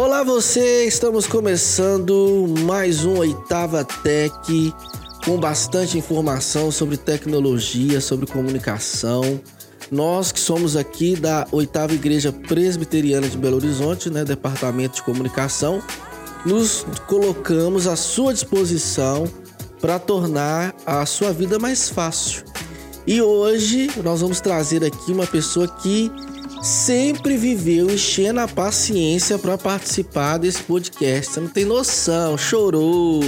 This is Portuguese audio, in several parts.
Olá você, estamos começando mais um Oitava Tech com bastante informação sobre tecnologia, sobre comunicação. Nós que somos aqui da Oitava Igreja Presbiteriana de Belo Horizonte, né, Departamento de Comunicação, nos colocamos à sua disposição para tornar a sua vida mais fácil. E hoje nós vamos trazer aqui uma pessoa que sempre viveu enchendo a paciência para participar desse podcast. Você não tem noção, chorou,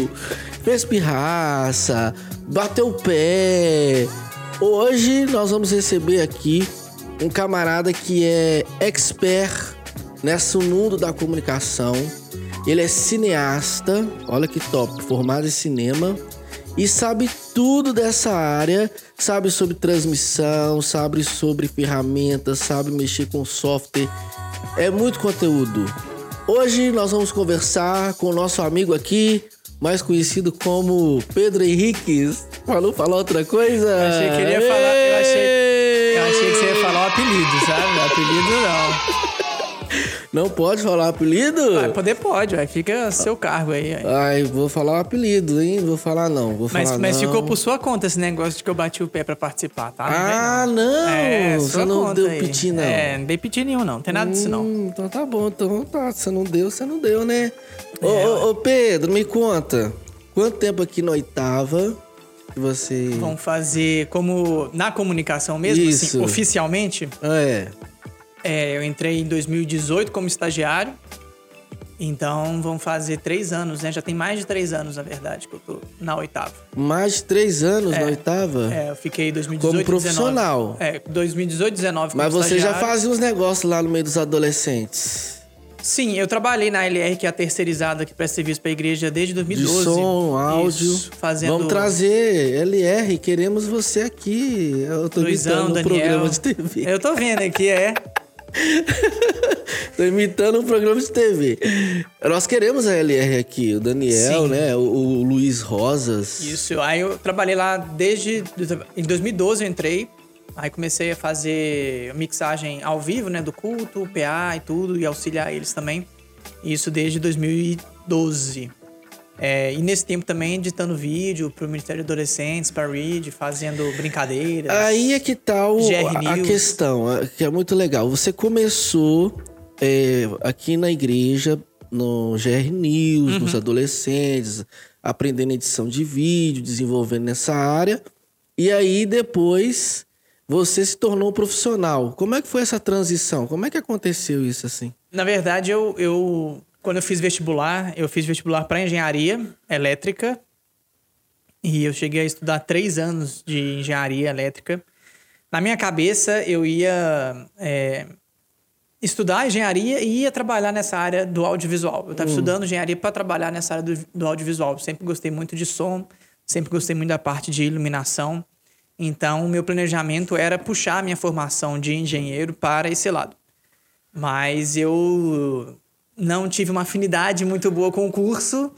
fez pirraça, bateu o pé. Hoje nós vamos receber aqui um camarada que é expert nesse mundo da comunicação. Ele é cineasta, olha que top, formado em cinema e sabe tudo dessa área, sabe sobre transmissão, sabe sobre ferramentas, sabe mexer com software. É muito conteúdo. Hoje nós vamos conversar com o nosso amigo aqui, mais conhecido como Pedro Henrique. Falou falar outra coisa? Eu achei que ele ia falar. Eu achei, eu achei que você ia falar o apelido, sabe? Apelido não. Não pode falar o apelido? Vai poder pode, vai. Fica seu cargo aí. aí. Ai, vou falar o apelido, hein? Vou falar não, vou Mas, falar mas não. ficou por sua conta esse negócio de que eu bati o pé pra participar, tá? Ah, não! É, Você não deu aí. piti, não. É, não dei piti nenhum, não. Não tem nada disso, não. Hum, então tá bom, então tá. Se não deu, você não deu, né? Ô, É, ô, ô, Pedro, me conta. Quanto tempo aqui na oitava que você. Vão fazer como na comunicação mesmo, Isso. assim, oficialmente. É. É, eu entrei em 2018 como estagiário. Então vão fazer três anos, né? Já tem mais de três anos, na verdade, que eu tô na oitava. Mais de três anos na É. oitava? É, eu fiquei 2018 Como profissional. 19. É, 2018, 19 como Mas você já estagiário. fazia uns negócios lá no meio dos adolescentes. Sim, eu trabalhei na LR, que é a terceirizada que presta serviço pra igreja desde 2012. De som, áudio. Isso, fazendo... Vamos trazer LR, queremos você aqui. Eu tô Luizão, Daniel. programa de TV. Eu tô vendo aqui, é. Tô imitando um programa de TV. Nós queremos a LR aqui, o Daniel, Sim. né? O, o Luiz Rosas. Isso, aí eu trabalhei lá desde... Em 2012 eu entrei, aí comecei a fazer mixagem ao vivo, né? Do culto, PA e tudo, e auxiliar eles também. Isso desde 2012. É, e nesse tempo também editando vídeo pro Ministério de Adolescentes, pra Read, fazendo brincadeiras. Aí é que tá o- a questão, que é muito legal. Você começou é, aqui na igreja, no GR News, Uhum. nos adolescentes, aprendendo edição de vídeo, desenvolvendo nessa área. E aí depois você se tornou um profissional. Como é que foi essa transição? Como é que aconteceu isso assim? Na verdade, eu, eu quando eu fiz vestibular, eu fiz vestibular para engenharia elétrica e eu cheguei a estudar três anos de engenharia elétrica. Na minha cabeça, eu ia é, estudar engenharia e ia trabalhar nessa área do audiovisual. Eu estava estudando engenharia para trabalhar nessa área do, do audiovisual. Eu sempre gostei muito de som, sempre gostei muito da parte de iluminação. Então, o meu planejamento era puxar a minha formação de engenheiro para esse lado. Mas eu não tive uma afinidade muito boa com o curso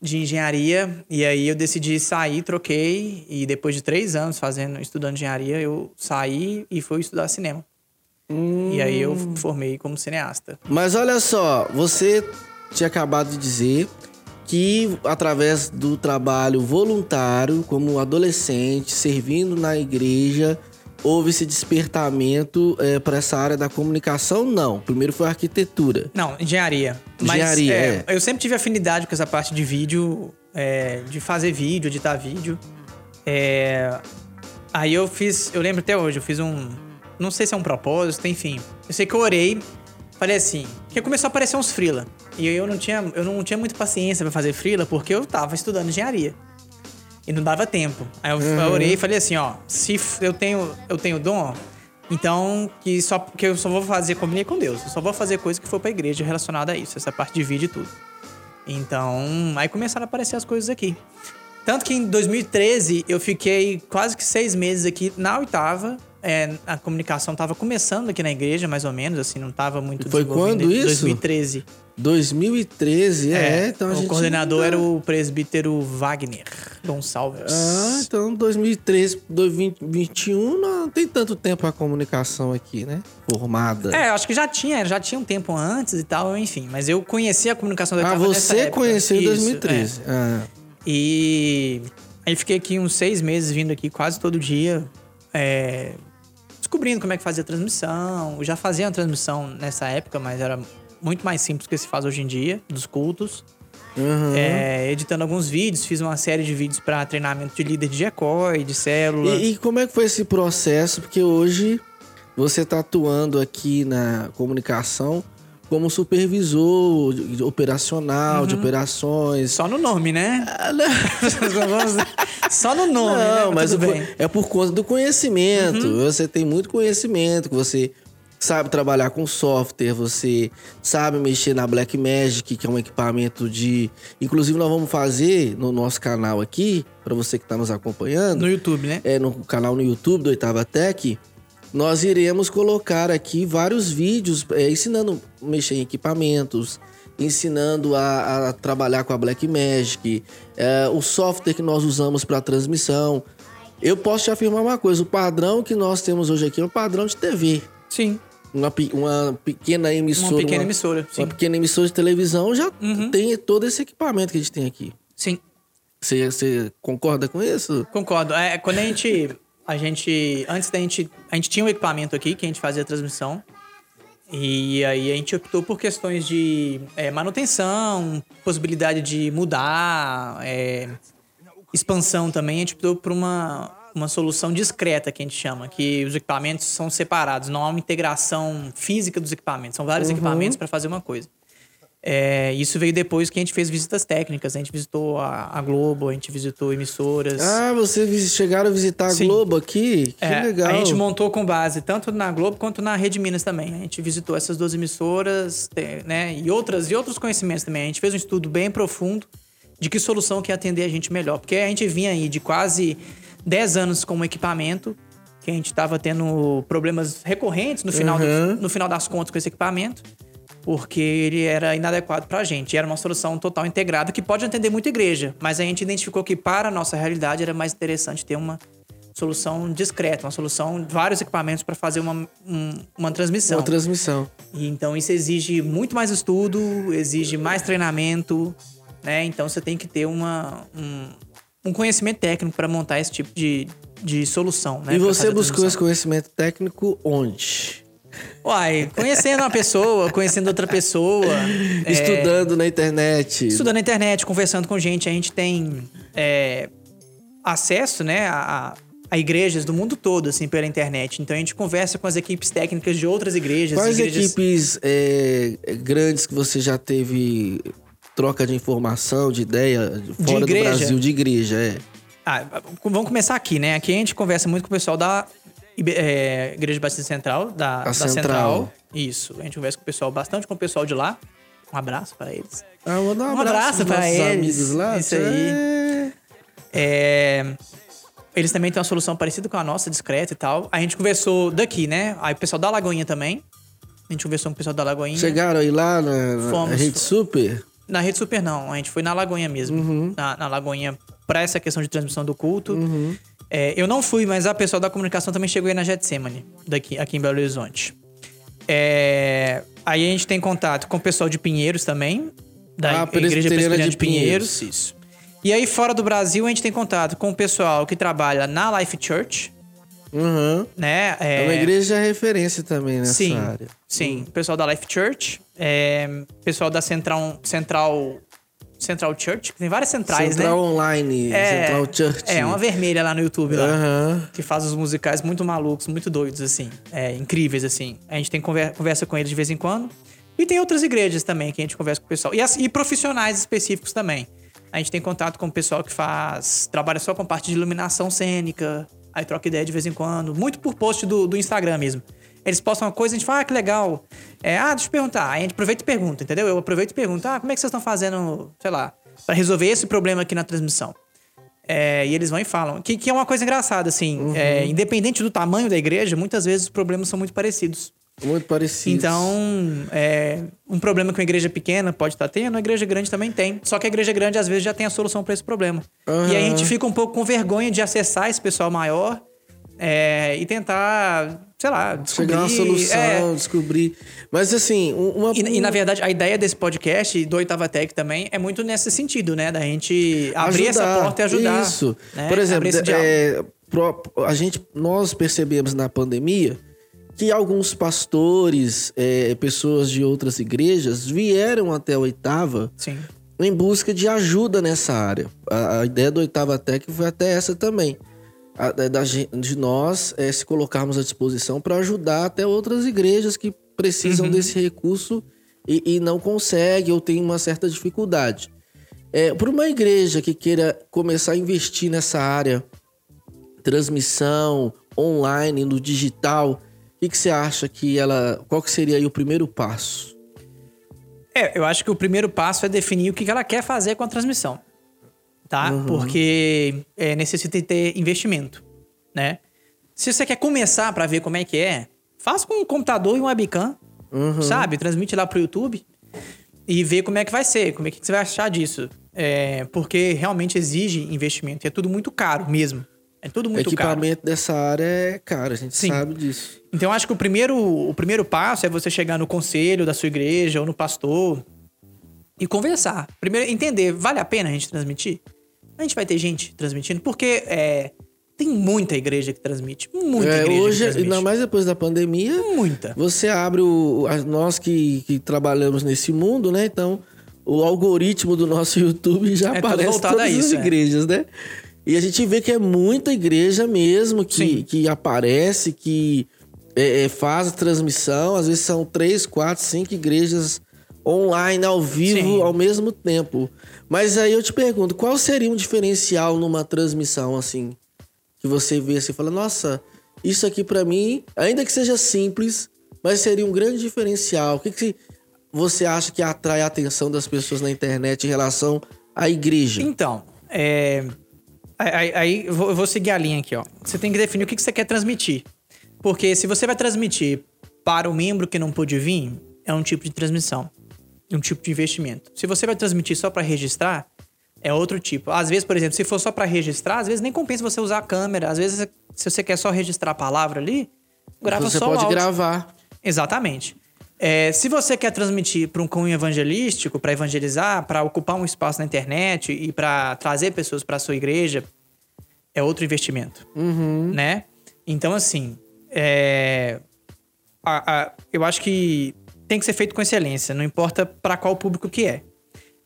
de engenharia. E aí eu decidi sair, troquei. E depois de três anos fazendo, estudando engenharia, eu saí e fui estudar cinema. E aí eu formei como cineasta. Mas olha só, você tinha acabado de dizer que através do trabalho voluntário, como adolescente, servindo na igreja, houve esse despertamento para essa área da comunicação? Não. Primeiro foi arquitetura. Não, engenharia. Mas, Engenharia, é, Eu sempre tive afinidade com essa parte de vídeo, é, de fazer vídeo, editar vídeo. É, aí eu fiz, eu lembro até hoje, eu fiz um. Não sei se é um propósito, enfim. Eu sei que eu orei, falei assim, que começou a aparecer uns freela. E eu não tinha, eu não tinha muita paciência pra fazer freela, porque eu tava estudando engenharia. E não dava tempo. Aí eu, eu orei e falei assim, ó, se eu tenho, eu tenho dom, então que só que eu só vou fazer comigo e com Deus. Eu só vou fazer coisa que for pra igreja relacionada a isso, essa parte de vídeo e tudo. Então, aí começaram a aparecer as coisas aqui. Tanto que em 2013 eu fiquei quase que seis meses aqui na oitava. É, a comunicação tava começando aqui na igreja, mais ou menos, assim, não tava muito Foi desenvolvida. quando isso? 2013. 2013, é, então a o coordenador era o presbítero Wagner. Gonçalves. Ah, então 2013, 2021 não tem tanto tempo a comunicação aqui, né? Formada. É, acho que já tinha, já tinha um tempo antes e tal, enfim. Mas eu conheci a comunicação da Ah, você conheceu em Isso, 2013. é. Ah, E aí fiquei aqui uns seis meses vindo aqui quase todo dia, é, descobrindo como é que fazia a transmissão. Eu já fazia uma transmissão nessa época, mas era muito mais simples do que se faz hoje em dia, dos cultos. aham. É, editando alguns vídeos, fiz uma série de vídeos para treinamento de líder de GECOI, de célula. E, e como é que foi esse processo? Porque hoje você está atuando aqui na comunicação como supervisor de- operacional, Uhum. de operações. Só no nome, né? Ah, não. Só no nome, né? Não, mas co- bem. Uhum. é por conta do conhecimento. Você tem muito conhecimento, que você sabe trabalhar com software, você sabe mexer na Blackmagic, que é um equipamento de. Inclusive, nós vamos fazer no nosso canal aqui, para você que está nos acompanhando, No YouTube, né? é, no canal no YouTube do Oitava Tech, nós iremos colocar aqui vários vídeos é, ensinando a mexer em equipamentos, ensinando a, a trabalhar com a Blackmagic, é, o software que nós usamos para transmissão. Eu posso te afirmar uma coisa: o padrão que nós temos hoje aqui é um padrão de TV. Sim. Uma, uma pequena emissora. Uma pequena emissora, sim. Uma pequena emissora de televisão já Uhum. tem todo esse equipamento que a gente tem aqui. Sim. Você, você concorda com isso? Concordo. É, quando a gente. A gente. Antes da gente. A gente tinha um equipamento aqui que a gente fazia a transmissão. E aí a gente optou por questões de é, manutenção, possibilidade de mudar, é, expansão também. A gente optou por uma, uma solução discreta que a gente chama, que os equipamentos são separados, não há uma integração física dos equipamentos, são vários equipamentos para fazer uma coisa. É, isso veio depois que a gente fez visitas técnicas, a gente visitou a, a Globo, a gente visitou emissoras. Ah, vocês chegaram a visitar a Sim. Globo aqui? Que É, legal. A gente montou com base tanto na Globo quanto na Rede Minas também. A gente visitou essas duas emissoras, né? E outras e outros conhecimentos também. A gente fez um estudo bem profundo de que solução que ia atender a gente melhor. Porque a gente vinha aí de quase 10 anos com o equipamento, que a gente estava tendo problemas recorrentes no final, do- Uhum. no final das contas com esse equipamento. Porque ele era inadequado pra gente. E era uma solução total integrada que pode atender muita igreja. Mas a gente identificou que para a nossa realidade era mais interessante ter uma solução discreta, uma solução, vários equipamentos para fazer uma, um- uma transmissão. Uma transmissão. E então isso exige muito mais estudo, exige mais treinamento, né? Então você tem que ter uma, um, um conhecimento técnico para montar esse tipo de, de solução, né? e você a buscou esse conhecimento técnico onde? Uai, conhecendo uma pessoa, conhecendo outra pessoa. é, Estudando na internet. Estudando na internet, conversando com gente, a gente tem é, acesso, né, a, a igrejas do mundo todo, assim, pela internet. Então a gente conversa com as equipes técnicas de outras igrejas. Quais igrejas... equipes é, grandes que você já teve troca de informação, de ideia, fora do igreja? Brasil, de igreja, é? Ah, vamos começar aqui, né? Aqui a gente conversa muito com o pessoal da é, Igreja Batista Central, da, da Central. Central. Isso. A gente conversa com o pessoal, bastante com o pessoal de lá. Um abraço para eles. Ah, manda um Um abraço, abraço nossos eles. lá. Isso aí. É. Eles também têm uma solução parecida com a nossa, discreta e tal. A gente conversou daqui, né? Aí o pessoal da Lagoinha também. A gente conversou com o pessoal da Lagoinha. Chegaram aí lá na, na Fomos. Rede Super? Na Rede Super, não. A gente foi na Lagoinha mesmo. Uhum. Na, na Lagoinha, pra essa questão de transmissão do culto. É, eu não fui, mas a pessoa da comunicação também chegou aí na Getsemane, daqui, aqui em Belo Horizonte. É, aí a gente tem contato com o pessoal de Pinheiros também. Da Ah, Igreja Presbiteriana de de Pinheiros. Isso. E aí, fora do Brasil, a gente tem contato com o pessoal que trabalha na Life Church, Uhum. né? É uma igreja referência também nessa sim, área. Sim, pessoal da Life Church, é, pessoal da Central, Central, Central Church, que tem várias centrais, Central né? Online, Central Church. É, uma vermelha lá no YouTube lá. Aham. Que faz os musicais muito malucos, muito doidos, assim. É, incríveis, assim. A gente tem conver- conversa com eles de vez em quando. E tem outras igrejas também que a gente conversa com o pessoal. E, as- e profissionais específicos também. A gente tem contato com o pessoal que faz. trabalha só com parte de iluminação cênica. Aí troca ideia de vez em quando. Muito por post do, do Instagram mesmo. Eles postam uma coisa, a gente fala, ah, que legal. É, ah, deixa eu perguntar. Aí a gente aproveita e pergunta, entendeu? Eu aproveito e pergunto, ah, como é que vocês estão fazendo, sei lá, pra resolver esse problema aqui na transmissão? É, e eles vão e falam. Que, que é uma coisa engraçada, assim. é, independente do tamanho da igreja, muitas vezes os problemas são muito parecidos. Muito parecido. Então, é, um problema que uma igreja pequena pode estar tendo, a igreja grande também tem. Só que a igreja grande, às vezes, já tem a solução para esse problema. Aham. E aí a gente fica um pouco com vergonha de acessar esse pessoal maior é, e tentar, sei lá, descobrir... Chegar uma solução, é, descobrir. Mas assim, um- uma. e, e, na verdade, a ideia desse podcast, do Oitava Tech também, é muito nesse sentido, né? Da gente abrir essa ajudar. porta e ajudar. Isso. né? Por exemplo, é, a gente, nós percebemos na pandemia que alguns pastores, é, pessoas de outras igrejas, vieram até a oitava Sim. em busca de ajuda nessa área. A, a ideia do Oitava Tech foi até essa também. A- da- de nós é, se colocarmos à disposição para ajudar até outras igrejas que precisam Uhum. desse recurso e, e não conseguem ou têm uma certa dificuldade. É, para uma igreja que queira começar a investir nessa área, transmissão online, no digital, o que, que você acha que ela. Qual que seria aí o primeiro passo? É, eu acho que o primeiro passo é definir o que ela quer fazer com a transmissão. Tá? Uhum. Porque é, necessita ter investimento, né? Se você quer começar pra ver como é que é, faz com um computador e um webcam, Uhum. sabe? Transmite lá pro YouTube e vê como é que vai ser, como é que você vai achar disso. É, porque realmente exige investimento. E é tudo muito caro mesmo. É tudo muito caro. Equipamento dessa área é caro, a gente Sim. sabe disso. Então, eu acho que o primeiro, o primeiro passo é você chegar no conselho da sua igreja ou no pastor e conversar. Primeiro, entender, vale a pena a gente transmitir? A gente vai ter gente transmitindo? Porque é, tem muita igreja que transmite. Muita É, igreja hoje, que transmite. ainda mais depois da pandemia, Muita. você abre o. Nós que, que trabalhamos nesse mundo, né? Então, o algoritmo do nosso YouTube já É aparece voltado todas a isso, as é. igrejas, né? E a gente vê que é muita igreja mesmo que, Sim. que aparece, que é, é, faz a transmissão. Às vezes são três, quatro, cinco igrejas online, ao vivo, Sim. ao mesmo tempo. Mas aí eu te pergunto, qual seria um diferencial numa transmissão assim? que você vê assim, e fala, nossa, isso aqui pra mim, ainda que seja simples, mas seria um grande diferencial. O que, que você acha que atrai a atenção das pessoas na internet em relação à igreja? Então, é, aí, aí eu vou seguir a linha aqui, ó. Você tem que definir o que que você quer transmitir. Porque se você vai transmitir para o membro que não pôde vir, é um tipo de transmissão. Um tipo de investimento. Se você vai transmitir só para registrar, é outro tipo. Às vezes, por exemplo, se for só para registrar, às vezes nem compensa você usar a câmera. Às vezes, se você quer só registrar a palavra ali, grava você só o pode áudio. gravar. Exatamente. É, se você quer transmitir para um cunho evangelístico, para evangelizar, para ocupar um espaço na internet e para trazer pessoas para sua igreja, é outro investimento, né? Então, assim, é, a- a- eu acho que tem que ser feito com excelência, não importa para qual público que é,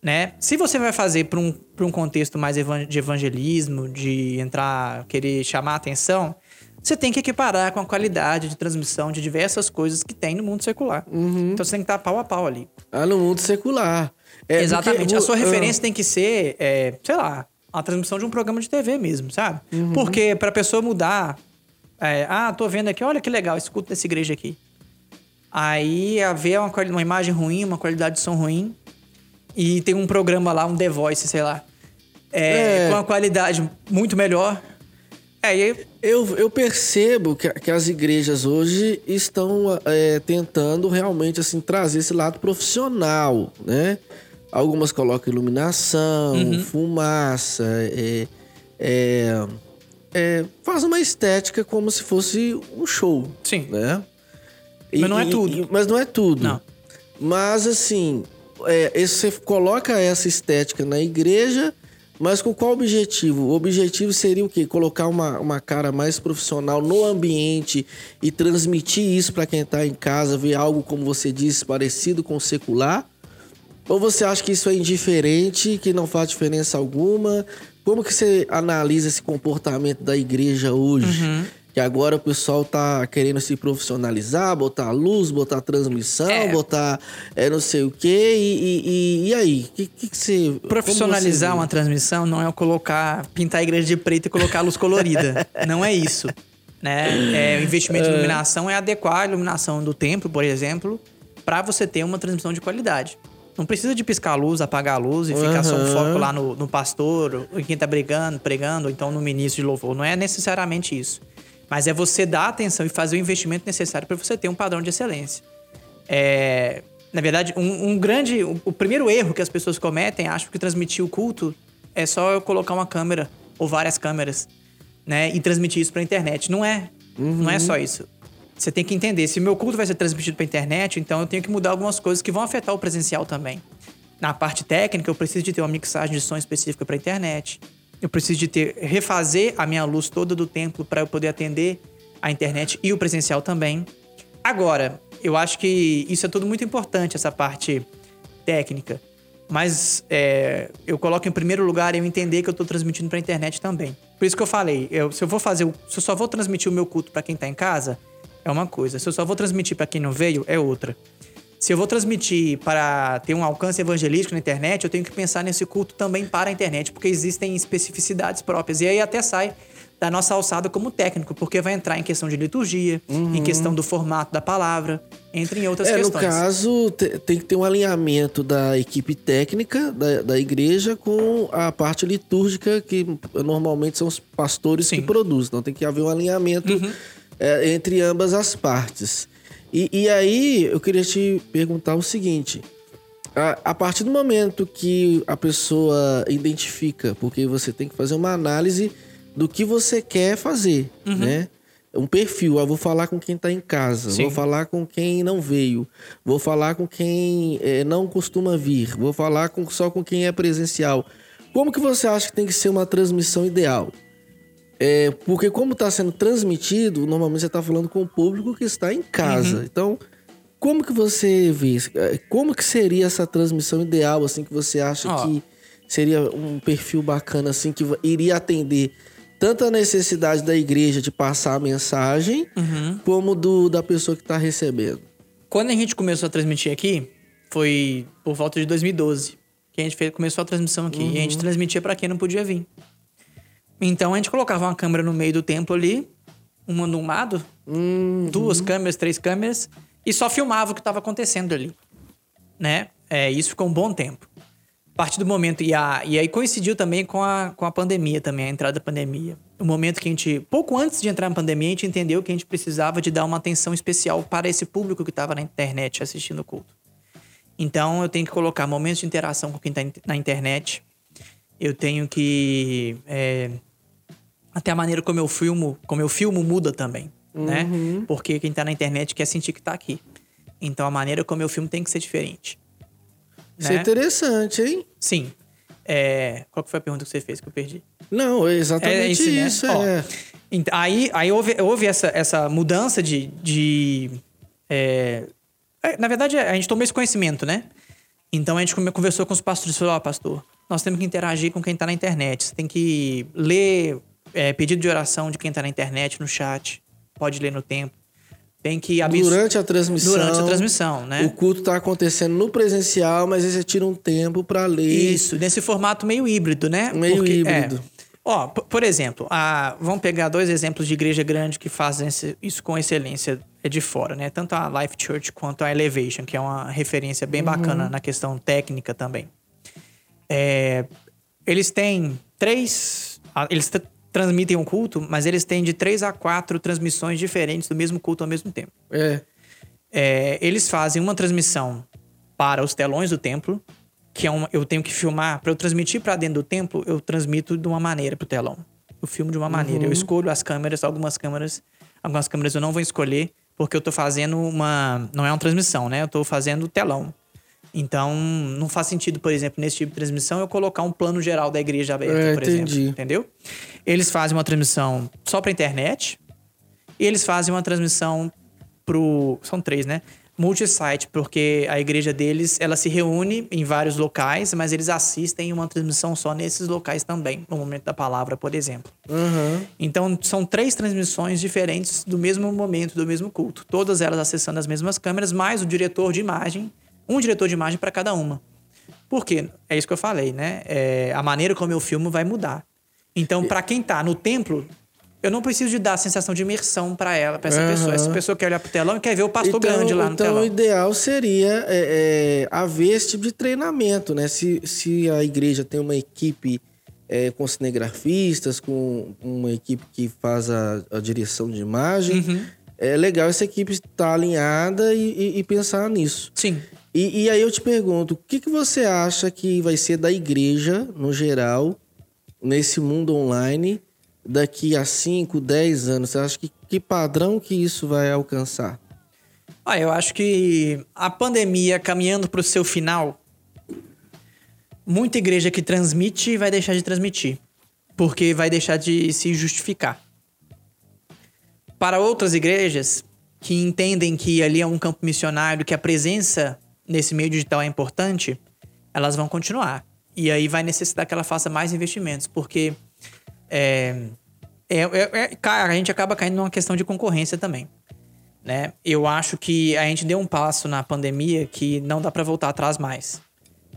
né? Se você vai fazer para um, pra um contexto mais evan- de evangelismo, de entrar, querer chamar a atenção, você tem que equiparar com a qualidade de transmissão de diversas coisas que tem no mundo secular. Então você tem que estar pau a pau ali. Ah, no mundo secular. É, Exatamente. porque a sua referência tem que ser, é, sei lá, a transmissão de um programa de TV mesmo, sabe? Uhum. Porque pra pessoa mudar, é, ah, tô vendo aqui, olha que legal, escuta dessa igreja aqui. Aí a ver uma, quali- uma imagem ruim, uma qualidade de som ruim, e tem um programa lá, um The Voice, sei lá, é, É. com uma qualidade muito melhor. Aí Eu, eu percebo que, que as igrejas hoje estão é, tentando realmente assim trazer esse lado profissional, né? Algumas colocam iluminação, Uhum. fumaça, é, é, é, faz uma estética como se fosse um show, Sim. né? Mas não é tudo. e- mas não é tudo. Não. Mas assim, é, você coloca essa estética na igreja, mas com qual objetivo? O objetivo seria o quê? Colocar uma, uma cara mais profissional no ambiente e transmitir isso para quem tá em casa, ver algo, como você disse, parecido com o secular? Ou você acha que isso é indiferente, que não faz diferença alguma? Como que você analisa esse comportamento da igreja hoje? Uhum. Que agora o pessoal tá querendo se profissionalizar, botar luz, botar transmissão, É. botar é, não sei o quê. E, e- e- e aí? Que, que, que você. Profissionalizar como uma você transmissão não é colocar, pintar a igreja de preto e colocar a luz colorida. não é isso. Né? É, o investimento em iluminação é adequar a iluminação do templo, por exemplo, para você ter uma transmissão de qualidade. Não precisa de piscar a luz, apagar a luz e ficar só um foco lá no, no pastor, em quem tá brigando, pregando, ou então no ministro de louvor. Não é necessariamente isso. Mas é você dar atenção e fazer o investimento necessário para você ter um padrão de excelência. É, na verdade, um, um grande. O, o, primeiro erro que as pessoas cometem, acho que transmitir o culto é só eu colocar uma câmera ou várias câmeras, né? E transmitir isso para a internet. Não é. Uhum. Não é só isso. Você tem que entender, se o meu culto vai ser transmitido para internet, então eu tenho que mudar algumas coisas que vão afetar o presencial também. Na parte técnica, eu preciso de ter uma mixagem de som específica para internet. Eu preciso de ter refazer a minha luz toda do templo para eu poder atender a internet e o presencial também. Agora, eu acho que isso é tudo muito importante, essa parte técnica. Mas é, eu coloco em primeiro lugar eu entender que eu estou transmitindo para a internet também. Por isso que eu falei, eu, se eu vou fazer, se eu só vou transmitir o meu culto para quem está em casa, é uma coisa. Se eu só vou transmitir para quem não veio, é outra. Se eu vou transmitir para ter um alcance evangelístico na internet, eu tenho que pensar nesse culto também para a internet, porque existem especificidades próprias. E aí até sai da nossa alçada como técnico, porque vai entrar em questão de liturgia, uhum. em questão do formato da palavra, entre em outras é, questões. No caso, tem que ter um alinhamento da equipe técnica da, da igreja com a parte litúrgica, que normalmente são os pastores Sim. que produzem. Então tem que haver um alinhamento uhum. é, entre ambas as partes. E, e aí eu queria te perguntar o seguinte: a, a, partir do momento que a pessoa identifica, porque você tem que fazer uma análise do que você quer fazer, uhum. né? Um perfil, eu vou falar com quem está em casa, Sim. vou falar com quem não veio, vou falar com quem é, não costuma vir, vou falar com, só com quem é presencial. Como que você acha que tem que ser uma transmissão ideal? É, porque como está sendo transmitido, normalmente você está falando com o público que está em casa. Uhum. Então, como que você vê? É, como que seria essa transmissão ideal, assim, que você acha oh. que seria um perfil bacana, assim, que iria atender tanto a necessidade da igreja de passar a mensagem, uhum. como do da pessoa que está recebendo? Quando a gente começou a transmitir aqui, foi por volta de 2012 que a gente fez, começou a transmissão aqui. Uhum. E a gente uhum. transmitia para quem não podia vir. Então a gente colocava uma câmera no meio do templo ali, uma num lado, uhum. duas câmeras, três câmeras, e só filmava o que estava acontecendo ali. Né? É, isso ficou um bom tempo. A partir do momento. E, a, e aí coincidiu também com a, com a pandemia também, a entrada da pandemia. O momento que a gente. Pouco antes de entrar na pandemia, a gente entendeu que a gente precisava de dar uma atenção especial para esse público que estava na internet assistindo o culto. Então eu tenho que colocar momentos de interação com quem está na internet. Eu tenho que. É, até a maneira como eu filmo, como eu filmo muda também, né? uhum. né? Porque quem está na internet quer sentir que está aqui. Então a maneira como eu filmo tem que ser diferente. Isso é né? é interessante, hein? Sim. É... Qual foi a pergunta que você fez que eu perdi? Não, é exatamente é isso. Né? isso é. aí aí houve, houve essa, essa mudança de. de é... é na verdade, a gente tomou esse conhecimento, né? Então a gente conversou com os pastores e falou: Ó, oh, pastor, nós temos que interagir com quem está na internet. Você tem que ler é, pedido de oração de quem está na internet, no chat. Pode ler no tempo. Tem que abençoar. Durante a transmissão. Durante a transmissão, né? O culto está acontecendo no presencial, mas aí você tira um tempo para ler. Isso, nesse formato meio híbrido, né? Meio Porque, híbrido. É, ó, por exemplo, a, vamos pegar dois exemplos de igreja grande que fazem isso com excelência é de fora, né? Tanto a Life Church quanto a Elevation, que é uma referência bem uhum. bacana na questão técnica também. É, eles têm três. Eles transmitem um culto, mas eles têm de três a quatro transmissões diferentes do mesmo culto ao mesmo tempo. É. é eles fazem uma transmissão para os telões do templo, que é uma, eu tenho que filmar para eu transmitir para dentro do templo, eu transmito de uma maneira pro telão. Eu filmo de uma maneira. Uhum. Eu escolho as câmeras, algumas câmeras, algumas câmeras eu não vou escolher, porque eu tô fazendo uma, não é uma transmissão, né? Eu tô fazendo telão. Então, não faz sentido, por exemplo, nesse tipo de transmissão, eu colocar um plano geral da igreja aberta, é, por entendi. exemplo. Entendeu? Eles fazem uma transmissão só para internet. E eles fazem uma transmissão pro. São três, né? Multisite, porque a igreja deles ela se reúne em vários locais, mas eles assistem uma transmissão só nesses locais também, no momento da palavra, por exemplo. Uhum. Então, são três transmissões diferentes do mesmo momento, do mesmo culto. Todas elas acessando as mesmas câmeras, mais o diretor de imagem um diretor de imagem para cada uma. Por quê? É isso que eu falei, né? É, a maneira como eu filmo vai mudar. Então, para quem tá no templo, eu não preciso de dar a sensação de imersão para ela, para essa uhum. pessoa. Essa pessoa quer olhar pro telão e quer ver o pastor então, grande lá no então, telão. Então, o ideal seria é, é, haver esse tipo de treinamento, né? Se, se a igreja tem uma equipe é, com cinegrafistas, com uma equipe que faz a, a direção de imagem. Uhum. É legal essa equipe estar alinhada e, e- e pensar nisso. Sim. E, e aí eu te pergunto, o que, que você acha que vai ser da igreja, no geral, nesse mundo online, daqui a 5, 10 anos? Você acha que que padrão que isso vai alcançar? Ah, eu acho que a pandemia caminhando para o seu final, muita igreja que transmite vai deixar de transmitir, porque vai deixar de se justificar. Para outras igrejas que entendem que ali é um campo missionário, que a presença nesse meio digital é importante, elas vão continuar. E aí vai necessitar que ela faça mais investimentos, porque é, é, é- é- cara, a gente acaba caindo numa questão de concorrência também né? Eu acho que a gente deu um passo na pandemia que não dá para voltar atrás mais.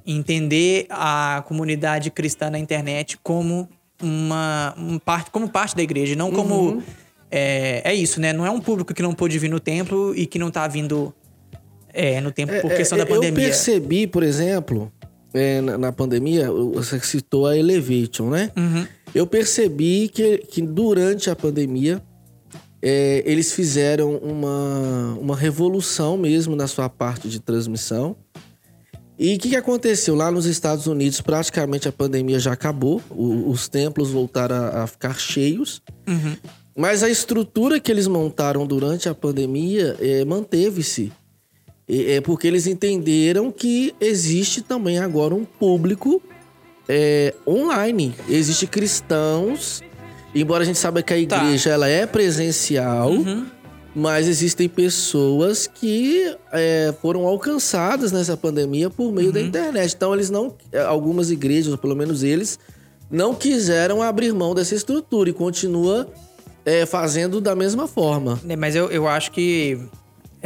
Entender a comunidade cristã na internet como uma, um parte, como parte da igreja, não como é, é isso, né? Não é um público que não pôde vir no templo e que não tá vindo é, no templo por É, questão é, da pandemia. Eu percebi, por exemplo, é, na, na pandemia, você citou a Elevation, né? Uhum. Eu percebi que, que durante a pandemia é, eles fizeram uma, uma revolução mesmo na sua parte de transmissão. E o que, que aconteceu? Lá nos Estados Unidos, praticamente a pandemia já acabou, o- os templos voltaram a, a ficar cheios. Uhum. Mas a estrutura que eles montaram durante a pandemia é, manteve-se. É é porque eles entenderam que existe também agora um público é, online. Existem cristãos, embora a gente saiba que a Tá. igreja ela é presencial, Uhum. mas existem pessoas que é, foram alcançadas nessa pandemia por meio Uhum. da internet. Então eles não, algumas igrejas, ou pelo menos eles, não quiseram abrir mão dessa estrutura e continua é, fazendo da mesma forma. É, Mas eu, eu acho que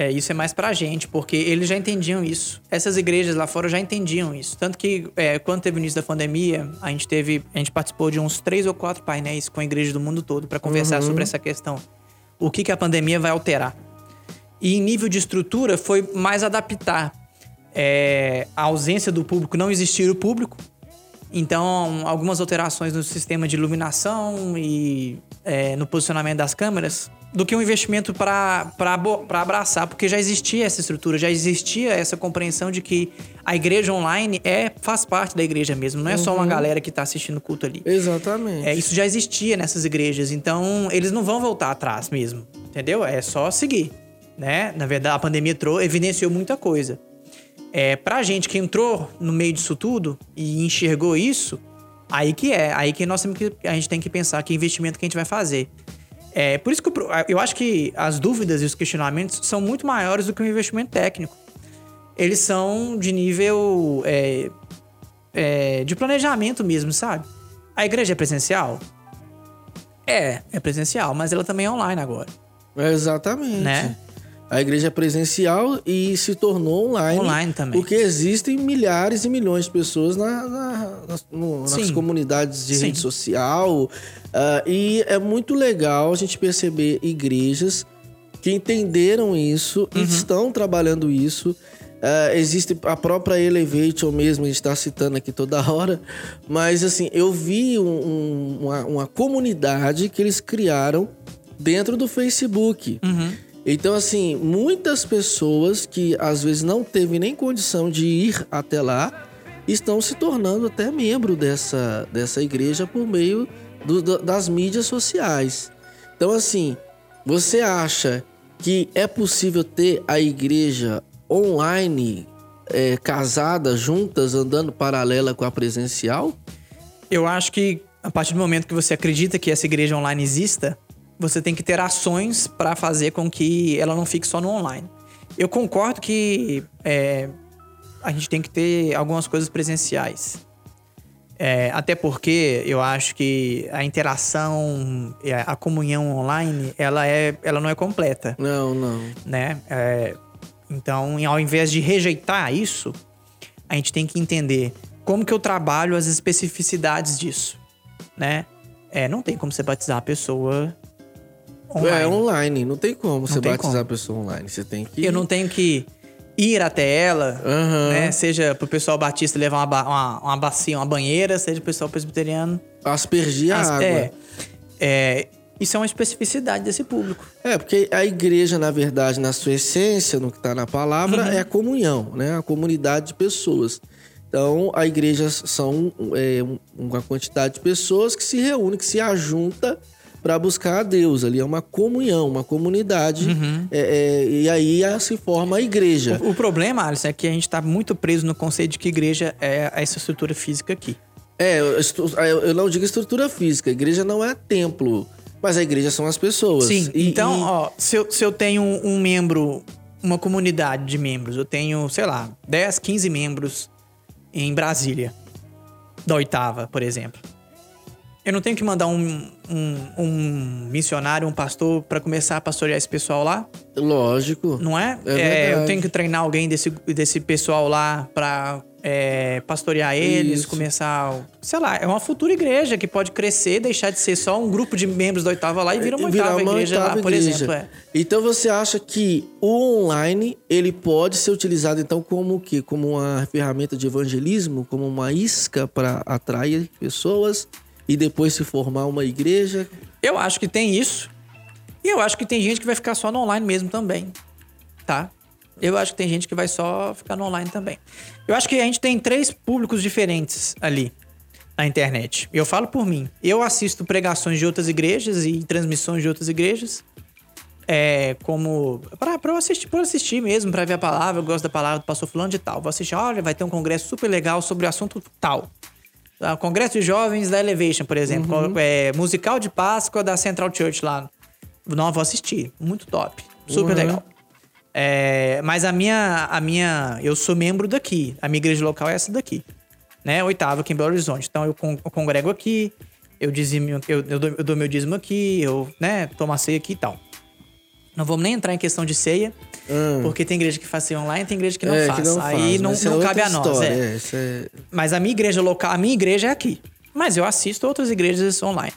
é, isso é mais pra gente, porque eles já entendiam isso. Essas igrejas lá fora já entendiam isso. Tanto que, é, quando teve o início da pandemia, a gente teve. A gente participou de uns três ou quatro painéis com a igreja do mundo todo pra conversar sobre essa questão. O que, que a pandemia vai alterar. E em nível de estrutura, foi mais adaptar é, a ausência do público, não existir o público. Então, algumas alterações no sistema de iluminação e é, no posicionamento das câmeras, do que um investimento para abraçar, porque já existia essa estrutura, já existia essa compreensão de que a igreja online é faz parte da igreja mesmo, não é só uma galera que está assistindo o culto ali. Exatamente. É, isso já existia nessas igrejas, então eles não vão voltar atrás mesmo, entendeu? É só seguir, né? Na verdade, a pandemia trou evidenciou muita coisa. É, pra gente que entrou no meio disso tudo e enxergou isso, aí que é, aí que nós temos que a gente tem que pensar que investimento que a gente vai fazer. É, por isso que eu, eu acho que as dúvidas e os questionamentos são muito maiores do que o investimento técnico. Eles são de nível é, é, de planejamento mesmo, sabe? A igreja é presencial? É, é presencial, mas ela também é online agora, Exatamente. né? A igreja é presencial e se tornou online. Online também. Porque existem milhares e milhões de pessoas na- na- nas, no- nas comunidades de Sim. rede social. ah, e é muito legal a gente perceber igrejas que entenderam isso Uhum. e estão trabalhando isso. Ah, existe a própria Elevation mesmo, a gente está citando aqui toda hora. Mas assim, eu vi um- um- uma, uma comunidade que eles criaram dentro do Facebook. Uhum. Então, assim, muitas pessoas que às vezes não teve nem condição de ir até lá estão se tornando até membro dessa, dessa igreja por meio do- das mídias sociais. Então, assim, você acha que é possível ter a igreja online é, casada, juntas, andando paralela com a presencial? Eu acho que a partir do momento que você acredita que essa igreja online exista, você tem que ter ações para fazer com que ela não fique só no online. Eu concordo que é, a gente tem que ter algumas coisas presenciais. É, até porque eu acho que a interação, e a comunhão online, ela, é, ela não é completa Não, não. né? É, então, ao invés de rejeitar isso, a gente tem que entender como que eu trabalho as especificidades disso, né? É, não tem como você batizar a pessoa online. É online, não tem como você tem batizar como. a pessoa online. Você tem que. Eu não tenho que ir até ela, Aham. né? Seja pro pessoal batista levar uma, ba- uma, uma bacia, uma banheira, seja pro pessoal presbiteriano Aspergir a As- água. É, é, isso é uma especificidade desse público. É, porque a igreja, na verdade, na sua essência, no que está na palavra, Uhum. é a comunhão, né? A comunidade de pessoas. Então, a igreja são é, um- uma quantidade de pessoas que se reúne, que se ajunta para buscar a Deus. Ali é uma comunhão, uma comunidade. Uhum. É, é, e aí se forma a igreja. O, o problema, Alisson, é que a gente está muito preso no conceito de que igreja é essa estrutura física aqui. É, eu eu não digo estrutura física. A igreja não é templo, mas a igreja são as pessoas. Sim, E- então, e- ó, se eu, se eu tenho um membro, uma comunidade de membros, eu tenho, sei lá, 10, 15 membros em Brasília, da oitava, por exemplo. Eu não tenho que mandar um, um, um missionário, um pastor, para começar a pastorear esse pessoal lá, Lógico. não é? É eu verdade. tenho que treinar alguém desse, desse pessoal lá pra é, pastorear eles, Isso. começar. Sei lá, é uma futura igreja que pode crescer, deixar de ser só um grupo de membros da oitava lá e virar uma virar oitava uma igreja lá, oitava por igreja. exemplo. É. Então você acha que o online ele pode ser utilizado então como o quê? Como uma ferramenta de evangelismo, como uma isca para atrair pessoas e depois se formar uma igreja? Eu acho que tem isso. E eu acho que tem gente que vai ficar só no online mesmo também. Tá? Eu acho que tem gente que vai só ficar no online também. Eu acho que a gente tem três públicos diferentes ali na internet. Eu falo por mim. Eu assisto pregações de outras igrejas e transmissões de outras igrejas. É, como. Pra, pra eu assistir, por assistir mesmo, pra ver a palavra. Eu gosto da palavra do pastor fulano de tal. Vou assistir, olha, vai ter um congresso super legal sobre o assunto tal. Ah, Congresso de Jovens da Elevation, por exemplo. Uhum. É, musical de Páscoa da Central Church lá. Não, vou assistir. Muito top. Super Uhum. legal. É, mas a minha, a minha. Eu sou membro daqui. A minha igreja local é essa daqui. Né? Oitava aqui em Belo Horizonte. Então eu, con- eu congrego aqui. Eu, dizimo, eu, eu, dou, eu dou meu dízimo aqui. Eu né, tomo a ceia aqui e tal. Não vamos nem entrar em questão de ceia. Hum. Porque tem igreja que faz ceia online tem igreja que não é, faz. que não Aí faz, não, é não outra cabe a nós. história, é. é, é- Mas a minha igreja local, a minha igreja é aqui. Mas eu assisto outras igrejas online.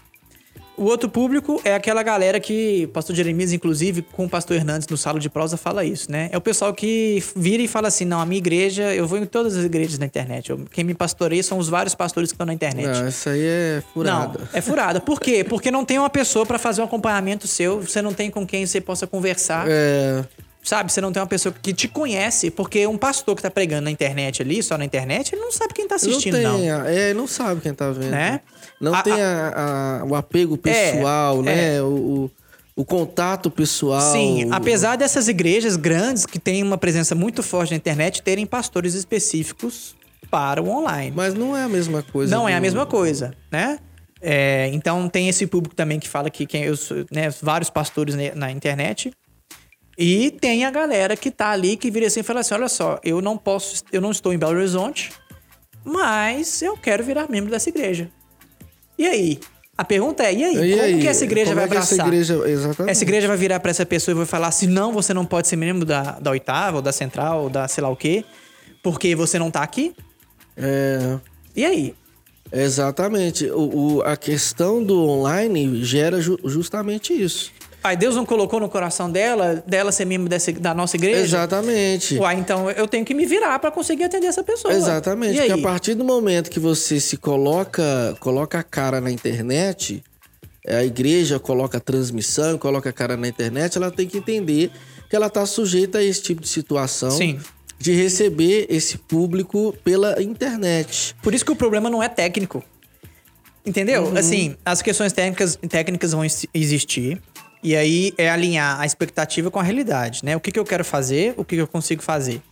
O outro público é aquela galera que pastor Jeremias, inclusive, com o pastor Hernandes no Salo de Prosa, fala isso, né? É o pessoal que vira e fala assim: não, a minha igreja, eu vou em todas as igrejas na internet. Eu- quem me pastoreia são os vários pastores que estão na internet. Não, isso aí é furada. Não, é furada. Por quê? Porque não tem uma pessoa pra fazer um acompanhamento seu, você não tem com quem você possa conversar. É, Sabe, você não tem uma pessoa que te conhece, porque um pastor que tá pregando na internet ali, só na internet, ele não sabe quem tá assistindo, não não. tem, a- é, não sabe quem tá vendo. Né? Não A- tem a- a- o apego pessoal, É, né? O, o, o contato pessoal. Sim, apesar dessas igrejas grandes que têm uma presença muito forte na internet terem pastores específicos para o online. Mas não é a mesma coisa. não é a do- mesma coisa, né? É, então tem esse público também que fala que quem eu sou, né, vários pastores na internet. E tem a galera que tá ali que vira assim e fala assim: olha só, eu não posso, eu não estou em Belo Horizonte, mas eu quero virar membro dessa igreja. E aí? A pergunta é: e aí? E como aí? que essa igreja Como vai é que essa abraçar? igreja- exatamente. Essa igreja vai virar pra essa pessoa e vai falar assim: não, você não pode ser membro da, da oitava, ou da central, ou da sei lá o quê, porque você não tá aqui? É, E aí? exatamente. O, o- a questão do online gera ju- justamente isso. Aí Deus não colocou no coração dela, dela ser membro dessa, da nossa igreja? Exatamente. Uai, então eu tenho que me virar pra conseguir atender essa pessoa. Exatamente, E porque aí? a partir do momento que você se coloca, coloca a cara na internet, a igreja coloca a transmissão, coloca a cara na internet, ela tem que entender que ela está sujeita a esse tipo de situação Sim. de receber esse público pela internet. Por isso que o problema não é técnico. Entendeu? Uhum. Assim, as questões técnicas, técnicas vão ex- existir. E aí é alinhar a expectativa com a realidade, né? O que, que eu quero fazer, o que, que eu consigo fazer.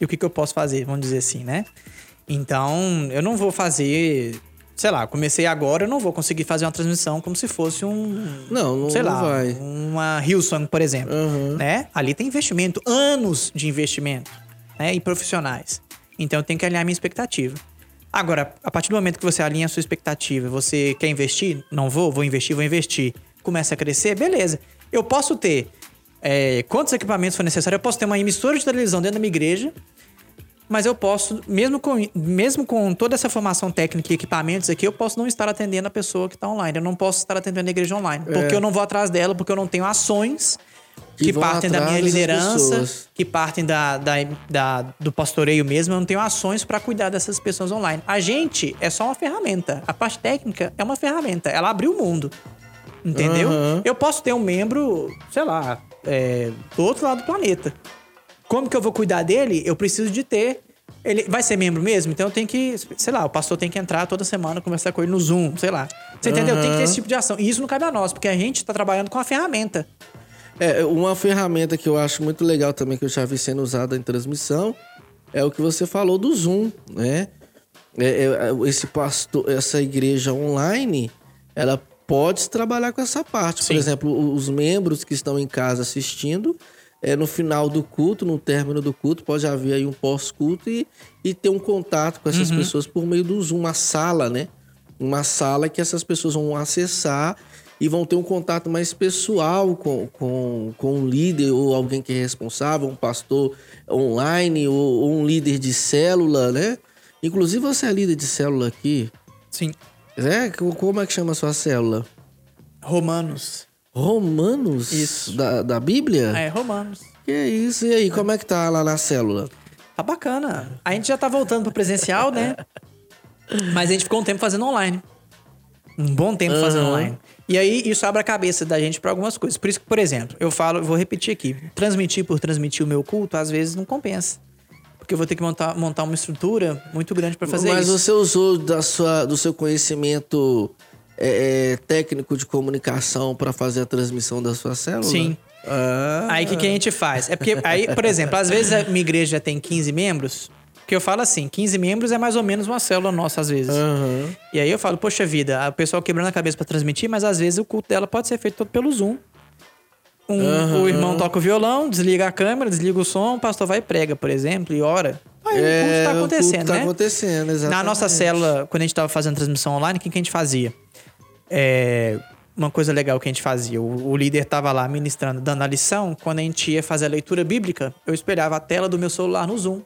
E o que, que eu posso fazer, vamos dizer assim, né? Então, eu não vou fazer. Sei lá, comecei agora, eu não vou conseguir fazer uma transmissão como se fosse um. Não, não, sei não lá, vai. uma Hillsong, por exemplo. Uhum. Né? Ali tem investimento, anos de investimento, né? E profissionais. Então eu tenho que alinhar a minha expectativa. Agora, a partir do momento que você alinha a sua expectativa, você quer investir? Não vou, vou investir, vou investir. Começa a crescer, beleza. Eu posso ter é, quantos equipamentos for necessário, eu posso ter uma emissora de televisão dentro da minha igreja, mas eu posso, mesmo com, mesmo com toda essa formação técnica e equipamentos aqui, eu posso não estar atendendo a pessoa que está online. Eu não posso estar atendendo a igreja online. Porque eu não vou atrás dela, porque eu não tenho ações Que partem da minha liderança, que partem da, da, da- do pastoreio mesmo. Eu não tenho ações para cuidar dessas pessoas online. A gente é só uma ferramenta. A parte técnica é uma ferramenta. Ela abriu o mundo. Entendeu? Aham. Eu posso ter um membro, sei lá, é, do outro lado do planeta. Como que eu vou cuidar dele? Eu preciso de ter. Ele vai ser membro mesmo? Então eu tenho que, sei lá, o pastor tem que entrar toda semana, conversar com ele no Zoom, sei lá. Você entendeu? Tem que ter esse tipo de ação. E isso não cabe a nós, porque a gente tá trabalhando com a ferramenta. É, uma ferramenta que eu acho muito legal também, que eu já vi sendo usada em transmissão, é o que você falou do Zoom, né? É, é, esse pastor, essa igreja online, ela pode trabalhar com essa parte. Sim. Por exemplo, os membros que estão em casa assistindo, é, no final do culto, no término do culto, pode haver aí um pós-culto e, e ter um contato com essas pessoas por meio do Zoom, uma sala, né? Uma sala que essas pessoas vão acessar e vão ter um contato mais pessoal com, com, com um líder ou alguém que é responsável, um pastor online ou, ou um líder de célula, né? Inclusive você é líder de célula aqui, Sim. Co- Como é que chama a sua célula? Romanos. Romanos? Isso. Da, da Bíblia? É, Romanos. Que isso? E aí, como é que tá lá na célula? Tá bacana. A gente já tá voltando pro presencial, né? Mas a gente ficou um tempo fazendo online. Um bom tempo fazendo Aham. online. E aí, isso abre a cabeça da gente pra algumas coisas. Por isso que, por exemplo, eu falo, eu vou repetir aqui. Transmitir por transmitir o meu culto, às vezes não compensa. Porque eu vou ter que montar, montar uma estrutura muito grande pra fazer Mas isso. você usou da sua, do seu conhecimento é, é, técnico de comunicação para fazer a transmissão da sua célula? Sim. Ah, Aí o que, que a gente faz? É porque, aí, por exemplo, às vezes a minha igreja tem 15 membros, que eu falo assim, 15 membros é mais ou menos uma célula nossa, às vezes. aham. E aí eu falo, poxa vida, o pessoal quebrando a cabeça pra transmitir, mas às vezes o culto dela pode ser feito todo pelo Zoom. Um- Aham. O irmão toca o violão, desliga a câmera, desliga o som, o pastor vai e prega, por exemplo, e ora. Aí o culto tá acontecendo, culto tá né? acontecendo, exatamente. Na nossa célula, quando a gente tava fazendo transmissão online, o que, que a gente fazia? É, uma coisa legal que a gente fazia. O, o líder tava lá ministrando, dando a lição. Quando a gente ia fazer a leitura bíblica, eu espelhava a tela do meu celular no Zoom.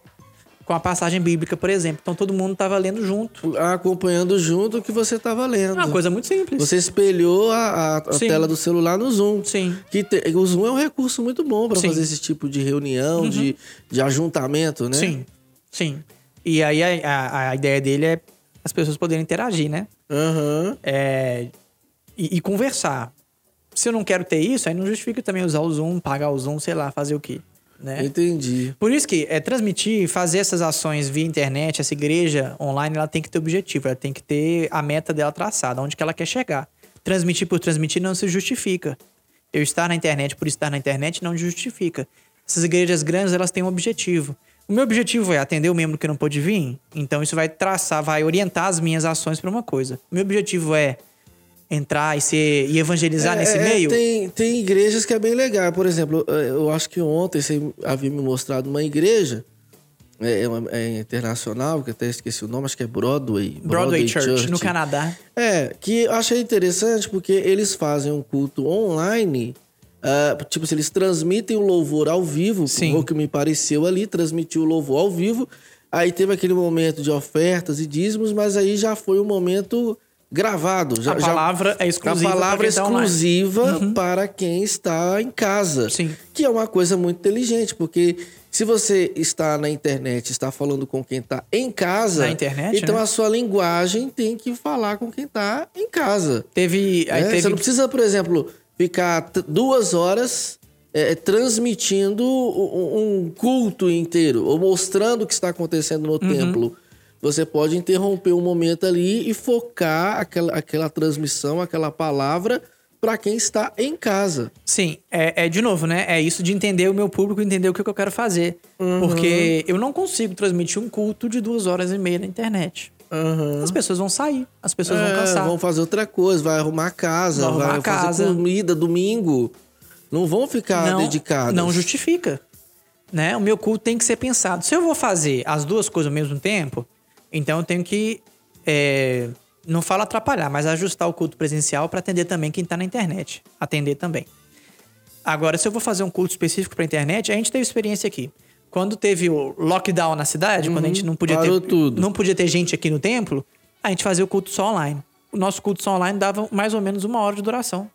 Com a passagem bíblica, por exemplo. Então todo mundo tava lendo junto. Acompanhando junto o que você estava lendo. É uma coisa muito simples. Você espelhou a, a- a tela do celular no Zoom. Sim. Que te- o Zoom é um recurso muito bom para. Uhum. fazer esse tipo de reunião, de, de ajuntamento, né? Sim, sim. E aí a, a, a ideia dele é as pessoas poderem interagir, né? Aham. É, e, e conversar. Se eu não quero ter isso, aí não justifica também usar o Zoom, pagar o Zoom, sei lá, fazer o quê, né? Entendi. Por isso que é transmitir, fazer essas ações via internet, essa igreja online, ela tem que ter objetivo, ela tem que ter a meta dela traçada, onde que ela quer chegar. Transmitir por transmitir não se justifica. Eu estar na internet por estar na internet não justifica. Essas igrejas grandes, elas têm um objetivo. O meu objetivo é atender o membro que não pôde vir, então isso vai traçar, vai orientar as minhas ações para uma coisa. O meu objetivo é entrar e ser e evangelizar É, nesse é, meio. Tem, tem igrejas que é bem legal. Por exemplo, é, eu acho que ontem você havia me mostrado uma igreja é, é uma- é internacional, que até esqueci o nome, acho que é Broadway. Broadway Church, no Canadá. É, que eu achei interessante porque eles fazem um culto online. ah, tipo, se eles transmitem o louvor ao vivo, Sim. o que me pareceu ali, transmitiu o louvor ao vivo. Aí teve aquele momento de ofertas e dízimos, mas aí já foi um momento gravado. Já, a já- palavra é exclusiva. a palavra tá exclusiva para quem está em casa. Sim. Que é uma coisa muito inteligente, porque se você está na internet, está falando com quem está em casa. Na internet, Então né? a sua linguagem tem que falar com quem está em casa. Teve. Né? teve Você não precisa, por exemplo, ficar duas horas é, transmitindo um um culto inteiro ou mostrando o que está acontecendo Uhum. no templo. Você pode interromper um momento ali e focar aquela, aquela transmissão, aquela palavra para quem está em casa. Sim, é, é de novo, né? É isso de entender o meu público, entender o que eu quero fazer. Porque eu não consigo transmitir um culto de duas horas e meia na internet. As pessoas vão sair, as pessoas vão É, cansar. vão fazer outra coisa, vai arrumar a casa, Vão arrumar vai a fazer casa. comida domingo. Não vão ficar não, dedicados. não justifica. Né? O meu culto tem que ser pensado. Se eu vou fazer as duas coisas ao mesmo tempo, então eu tenho que. é, não falo atrapalhar, mas ajustar o culto presencial para atender também quem está na internet. Atender também. Agora, se eu vou fazer um culto específico para internet, a gente teve experiência aqui. Quando teve o lockdown na cidade, quando a gente não podia Uhum. ter tudo. não podia ter gente aqui no templo, a gente fazia o culto só online. O nosso culto só online dava mais ou menos uma hora de duração,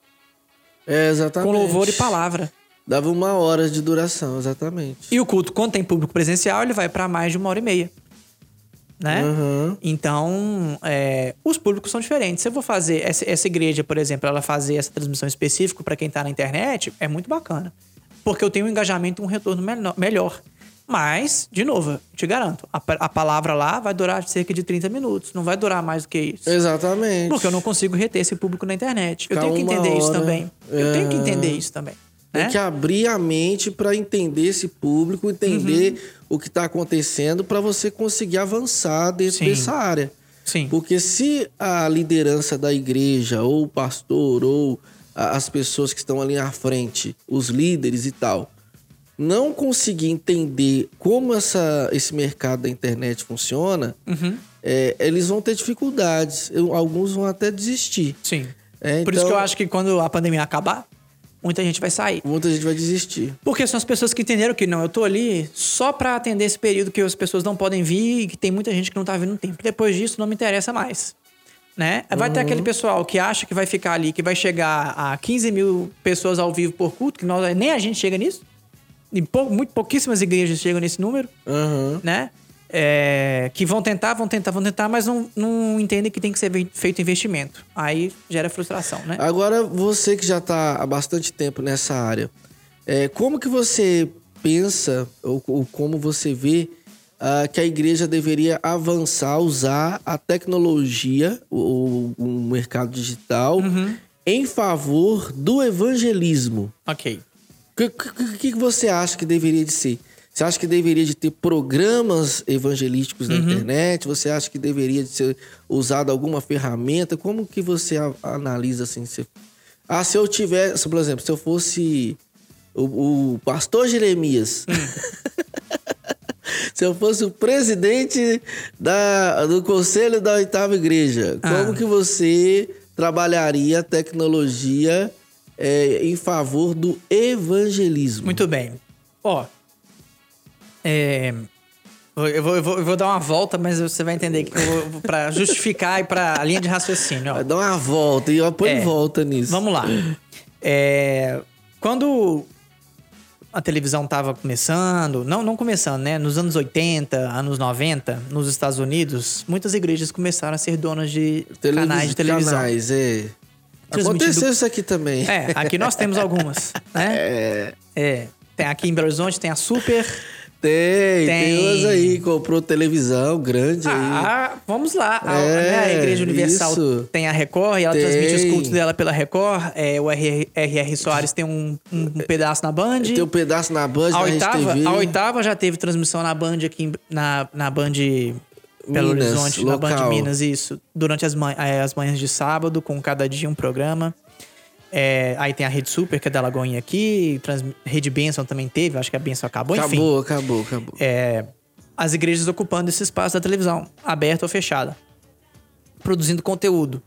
É, exatamente. com louvor e palavra. Dava uma hora de duração, exatamente. E o culto, quando tem público presencial, ele vai para mais de uma hora e meia. Né? Uhum. Então, é, os públicos são diferentes. Se eu vou fazer essa, essa igreja, por exemplo, ela fazer essa transmissão específica para quem tá na internet, é muito bacana. Porque eu tenho um engajamento e um retorno melhor. Mas, de novo, eu te garanto, a, a palavra lá vai durar cerca de 30 minutos. Não vai durar mais do que isso. Exatamente. Porque eu não consigo reter esse público na internet. Eu Ficar tenho que uma entender isso também. Eu tenho que É. entender isso também. Tem Né? que abrir a mente para entender esse público, entender Uhum. o que está acontecendo para você conseguir avançar dentro Sim. dessa área. Sim. Porque se a liderança da igreja, ou o pastor, ou as pessoas que estão ali à frente, os líderes e tal, não conseguir entender como essa, esse mercado da internet funciona, Uhum. é, eles vão ter dificuldades. Eu- alguns vão até desistir. Sim. É, Por isso que eu então- acho que quando a pandemia acabar, muita gente vai sair. Muita gente vai desistir. Porque são as pessoas que entenderam que não, eu tô ali só pra atender esse período que as pessoas não podem vir e que tem muita gente que não tá vindo no tempo. Depois disso, não me interessa mais. Né? Vai ter aquele pessoal que acha que vai ficar ali, que vai chegar a 15 mil pessoas ao vivo por culto, que nós, nem a gente chega nisso. E pou- muito pouquíssimas igrejas chegam nesse número, Aham. né? É, que vão tentar, vão tentar, vão tentar, mas não, não entendem que tem que ser feito investimento. Aí gera frustração, né? Agora, você que já está há bastante tempo nessa área, é, como que você pensa, ou, ou como você vê ah, que a igreja deveria avançar, usar a tecnologia, o, o mercado digital, Uhum. em favor do evangelismo? Ok. O que, que, que você acha que deveria de ser? Você acha que deveria de ter programas evangelísticos na internet? Você acha que deveria de ser usada alguma ferramenta? Como que você a- analisa assim? Se, ah, se eu tivesse, por exemplo, se eu fosse o, o pastor Jeremias, se eu fosse o presidente da, do conselho da oitava igreja, como Ah. que você trabalharia a tecnologia é, em favor do evangelismo? Muito bem. Ó. É, eu, vou, eu, vou, eu vou dar uma volta, mas você vai entender que eu vou pra justificar e pra linha de raciocínio. Ó. Vai dar uma volta e eu põe É. volta nisso. Vamos lá. É, quando a televisão tava começando, não, não começando, né? Nos anos 80, anos 90, nos Estados Unidos, muitas igrejas começaram a ser donas de Televis- canais de televisão. Canais, é. Aconteceu isso aqui também. É, aqui nós temos algumas, né? É. É. Tem aqui em Belo Horizonte tem a Super. Tem, tem, Tem. umas aí, comprou televisão grande aí. Ah, vamos lá. A, É, né, a Igreja Universal isso. tem a Record e ela Tem. transmite os cultos dela pela Record. É, o RR, Soares tem um, um- um pedaço na Band. Tem um pedaço na Band, a, na oitava, a oitava já teve transmissão na Band aqui na, na Band Belo Horizonte, na Band local. Minas, isso. Durante as, man- eh, as manhãs de sábado, com cada dia um programa. É, aí tem a Rede Super, que é da Lagoinha aqui. Trans, Rede Benção também teve, acho que a Benção acabou, enfim. Acabou, acabou, acabou. É, as igrejas ocupando esse espaço da televisão, aberta ou fechada. Produzindo conteúdo,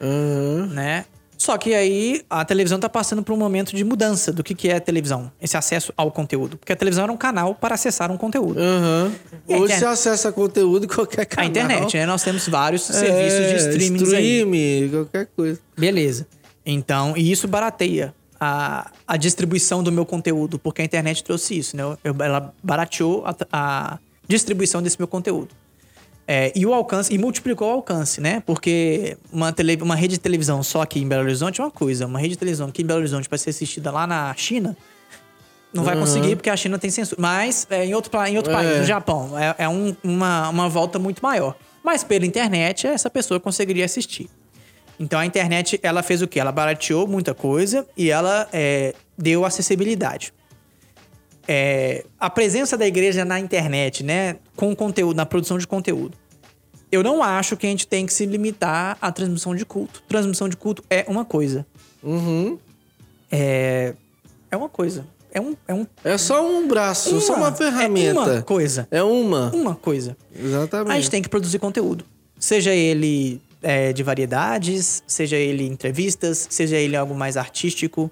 Aham. né? Só que aí a televisão tá passando por um momento de mudança do que, que é a televisão, esse acesso ao conteúdo. Porque a televisão era um canal para acessar um conteúdo. A Hoje internet? você acessa conteúdo em qualquer canal. A internet, né? Nós temos vários É, serviços de streaming aí. Stream, qualquer coisa. Beleza. Então, e isso barateia a, a distribuição do meu conteúdo, porque a internet trouxe isso, né? Eu- ela barateou a, a distribuição desse meu conteúdo. É, e o alcance, e multiplicou o alcance, né? Porque uma, tele, uma rede de televisão só aqui em Belo Horizonte é uma coisa, uma rede de televisão aqui em Belo Horizonte para ser assistida lá na China, não vai Uhum. conseguir porque a China tem censura. Mas é, em outro, em outro É. país, no Japão, é, é um- uma, uma volta muito maior. Mas pela internet, essa pessoa conseguiria assistir. Então a internet, ela fez o quê? Ela barateou muita coisa e ela é, deu acessibilidade. É, a presença da igreja na internet, né? Com conteúdo, na produção de conteúdo. Eu não acho que a gente tem que se limitar à transmissão de culto. Transmissão de culto é uma coisa. Uhum. É, é uma coisa. É um, é um É só um braço, só uma ferramenta. É uma coisa. É uma. Uma coisa. Exatamente. A gente tem que produzir conteúdo. Seja ele é, de variedades, seja ele entrevistas, seja ele algo mais artístico.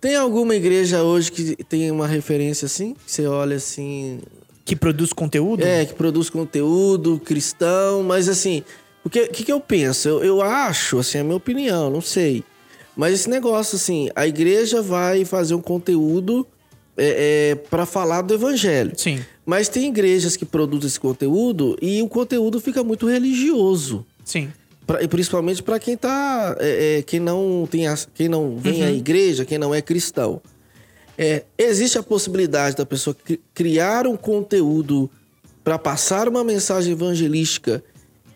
Tem alguma igreja hoje que tem uma referência assim? Que você olha assim. Que produz conteúdo? É, que produz conteúdo cristão, mas assim. O que, que, que eu penso? Eu, eu acho, assim, é a minha opinião, não sei. Mas esse negócio, assim, a igreja vai fazer um conteúdo é, é, para falar do evangelho. Sim. Mas tem igrejas que produzem esse conteúdo e o conteúdo fica muito religioso. Sim. Pra, e principalmente para quem tá. é, é, quem não tem a- quem não vem à igreja, quem não é cristão. É, existe a possibilidade da pessoa cri- criar um conteúdo para passar uma mensagem evangelística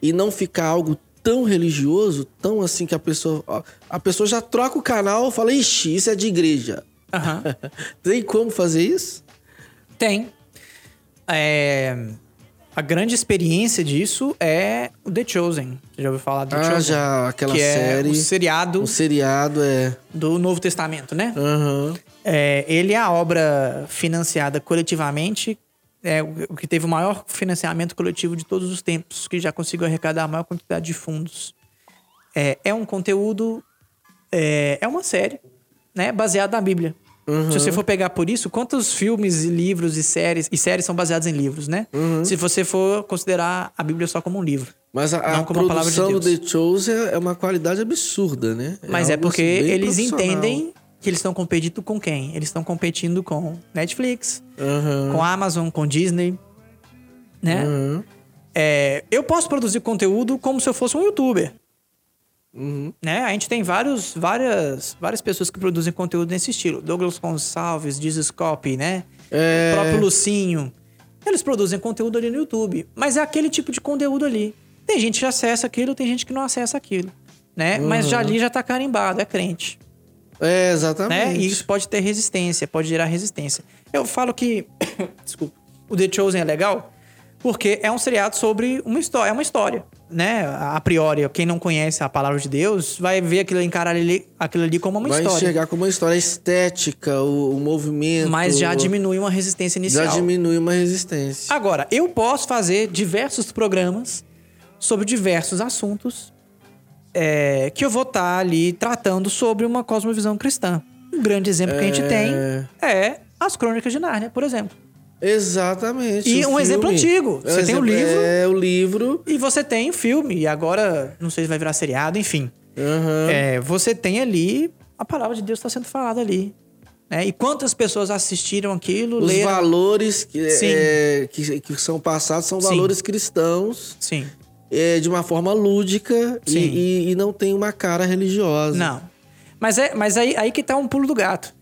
e não ficar algo tão religioso, tão assim que a pessoa. A pessoa já troca o canal e fala, ixi, isso é de igreja. Aham. Tem como fazer isso? Tem. É, A grande experiência disso é o The Chosen. Você já ouviu falar do The Ah, Chosen? já, aquela que série. É o seriado O seriado é. do Novo Testamento, né? Aham. É, ele é a obra financiada coletivamente, é o o que teve o maior financiamento coletivo de todos os tempos, que já conseguiu arrecadar a maior quantidade de fundos. É, é um conteúdo, é, é uma série, né, baseada na Bíblia. Se você for pegar por isso, quantos filmes e livros e séries e séries são baseados em livros, né? Se você for considerar a Bíblia só como um livro. Mas a, a palavra de produção do. The Chosen é uma qualidade absurda, né? Mas é, algo, porque assim, bem eles entendem que eles estão competindo com quem? Eles estão competindo com Netflix, Aham. com Amazon, com Disney, né? Aham. É, eu posso produzir conteúdo como se eu fosse um youtuber, Uhum. né? A gente tem vários, várias, várias pessoas que produzem conteúdo nesse estilo. Douglas Gonçalves, Copy, né? É. O próprio Lucinho. Eles produzem conteúdo ali no YouTube, mas é aquele tipo de conteúdo ali. Tem gente que acessa aquilo, tem gente que não acessa aquilo, né? Mas já ali já tá carimbado, é crente É, né? exatamente. E isso pode ter resistência, pode gerar resistência. Eu falo que, desculpa, o The Chosen é legal porque é um seriado sobre uma história, é uma história, né? A priori, quem não conhece a palavra de Deus vai ver aquilo, encarar ali, aquilo ali como uma Vai história. enxergar como uma história estética, o, o movimento. Mas já diminui uma resistência inicial. Já diminui uma resistência. Agora, eu posso fazer diversos programas sobre diversos assuntos é, que eu vou estar ali tratando sobre uma cosmovisão cristã. Um grande exemplo que a gente tem é as Crônicas de Nárnia, por exemplo. Exatamente. E um exemplo filme. antigo. É Você tem o exemplo- livro. É, o livro. E você tem o filme, e agora, não sei se vai virar seriado, enfim. Aham. É, você tem ali, a palavra de Deus está sendo falada ali. né? E quantas pessoas assistiram aquilo, Os leram... valores que, Sim. é, que, que são passados são Sim. valores cristãos Sim. é, de uma forma lúdica e, e- e não tem uma cara religiosa. Não. Mas, é, mas aí, aí que tá um pulo do gato.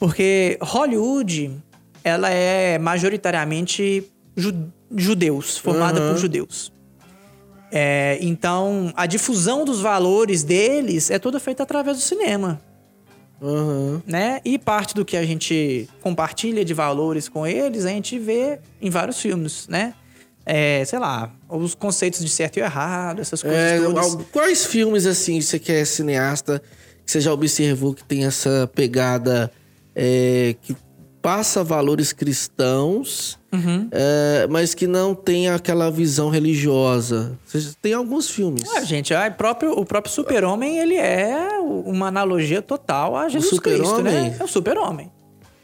Porque Hollywood, ela é majoritariamente ju- judeus, formada Aham. por judeus. É, então, a difusão dos valores deles é toda feita através do cinema, Aham. né? E parte do que a gente compartilha de valores com eles, a gente vê em vários filmes, né? É, sei lá, os conceitos de certo e errado, essas coisas É, todas. quais filmes, assim, você que é cineasta, que você já observou que tem essa pegada é, que passa valores cristãos, Uhum. é, mas que não tem aquela visão religiosa? Tem alguns filmes. Ah, gente, próprio, o próprio super-homem, ele é uma analogia total a Jesus Cristo, né? É o super-homem,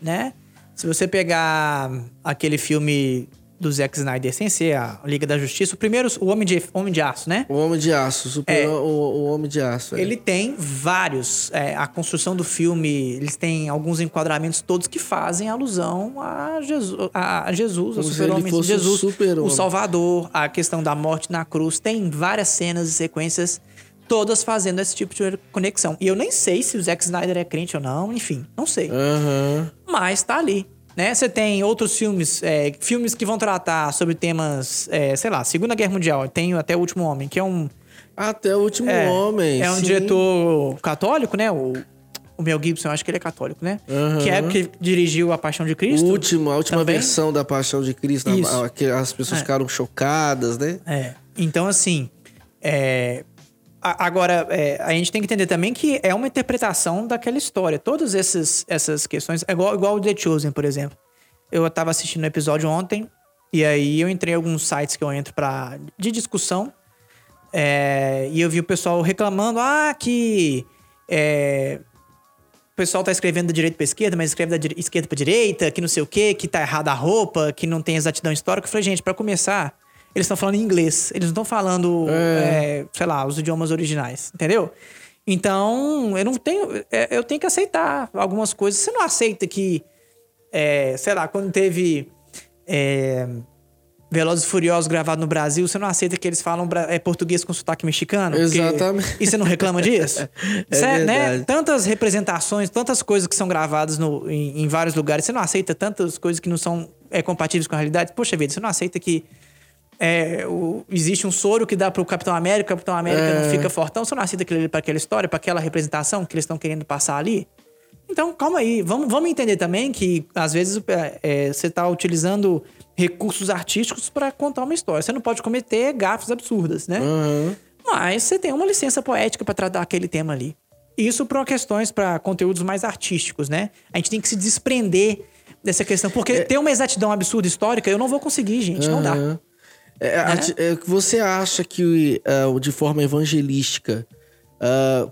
né? Se você pegar aquele filme do Zack Snyder, sem ser a Liga da Justiça, o primeiro, o Homem de, Homem de Aço, né? O Homem de Aço, super, É. o, o Homem de Aço. é. Ele tem vários. é, a construção do filme, eles têm alguns enquadramentos todos que fazem alusão a Jesus, a Jesus, ao Como ele super-homem. o Jesus, super-homem. o Salvador, a questão da morte na cruz. Tem várias cenas e sequências, todas fazendo esse tipo de conexão. E eu nem sei se o Zack Snyder é crente ou não, enfim, não sei. Aham. Mas tá ali. Né? Você tem outros filmes, é, filmes que vão tratar sobre temas, é, sei lá, Segunda Guerra Mundial. Tem até O Último Homem, que é um, Até o Último é, Homem. É um sim. diretor católico, né? O, o Mel Gibson, eu acho que ele é católico, né? Aham. Que é que dirigiu A Paixão de O Cristo. último, a última também. versão da Paixão de Cristo, a- a- que as pessoas É. ficaram chocadas, né? É. Então, assim. é, Agora, é, a gente tem que entender também que é uma interpretação daquela história. Todas essas, essas questões. É igual, igual o The Chosen, por exemplo. Eu tava assistindo o episódio ontem. E aí eu entrei em alguns sites que eu entro pra, de discussão. é, e eu vi o pessoal reclamando: ah, que. é, o pessoal tá escrevendo da direita pra esquerda, mas escreve da esquerda pra direita, que não sei o quê, que tá errada a roupa, que não tem exatidão histórica. Eu falei, gente, pra começar, eles estão falando em inglês. Eles não estão falando, é, sei lá, os idiomas originais, entendeu? Então, eu não tenho. é, Eu tenho que aceitar algumas coisas. Você não aceita que, é, sei lá, quando teve é, Velozes e Furiosos gravado no Brasil, você não aceita que eles falam é, português com sotaque mexicano? Exatamente. E você não reclama disso? É Cê- né? Tantas representações, tantas coisas que são gravadas no- em, em vários lugares. Você não aceita tantas coisas que não são é, compatíveis com a realidade? Poxa vida, você não aceita que é, o- existe um soro que dá pro Capitão América, o Capitão América É. não fica fortão, você não aceita aquilo ali pra aquela história, pra aquela representação que eles estão querendo passar ali? Então, calma aí. Vamos, vamos entender também que, às vezes, é, é, você tá utilizando recursos artísticos pra contar uma história. Você não pode cometer gafes absurdas, né? Aham. Mas você tem uma licença poética pra tratar aquele tema ali. Isso para questões, pra conteúdos mais artísticos, né? A gente tem que se desprender dessa questão. Porque ter uma exatidão absurda histórica, eu não vou conseguir, gente. Não dá. É, a ti- é, que você acha que, ah, de forma evangelística,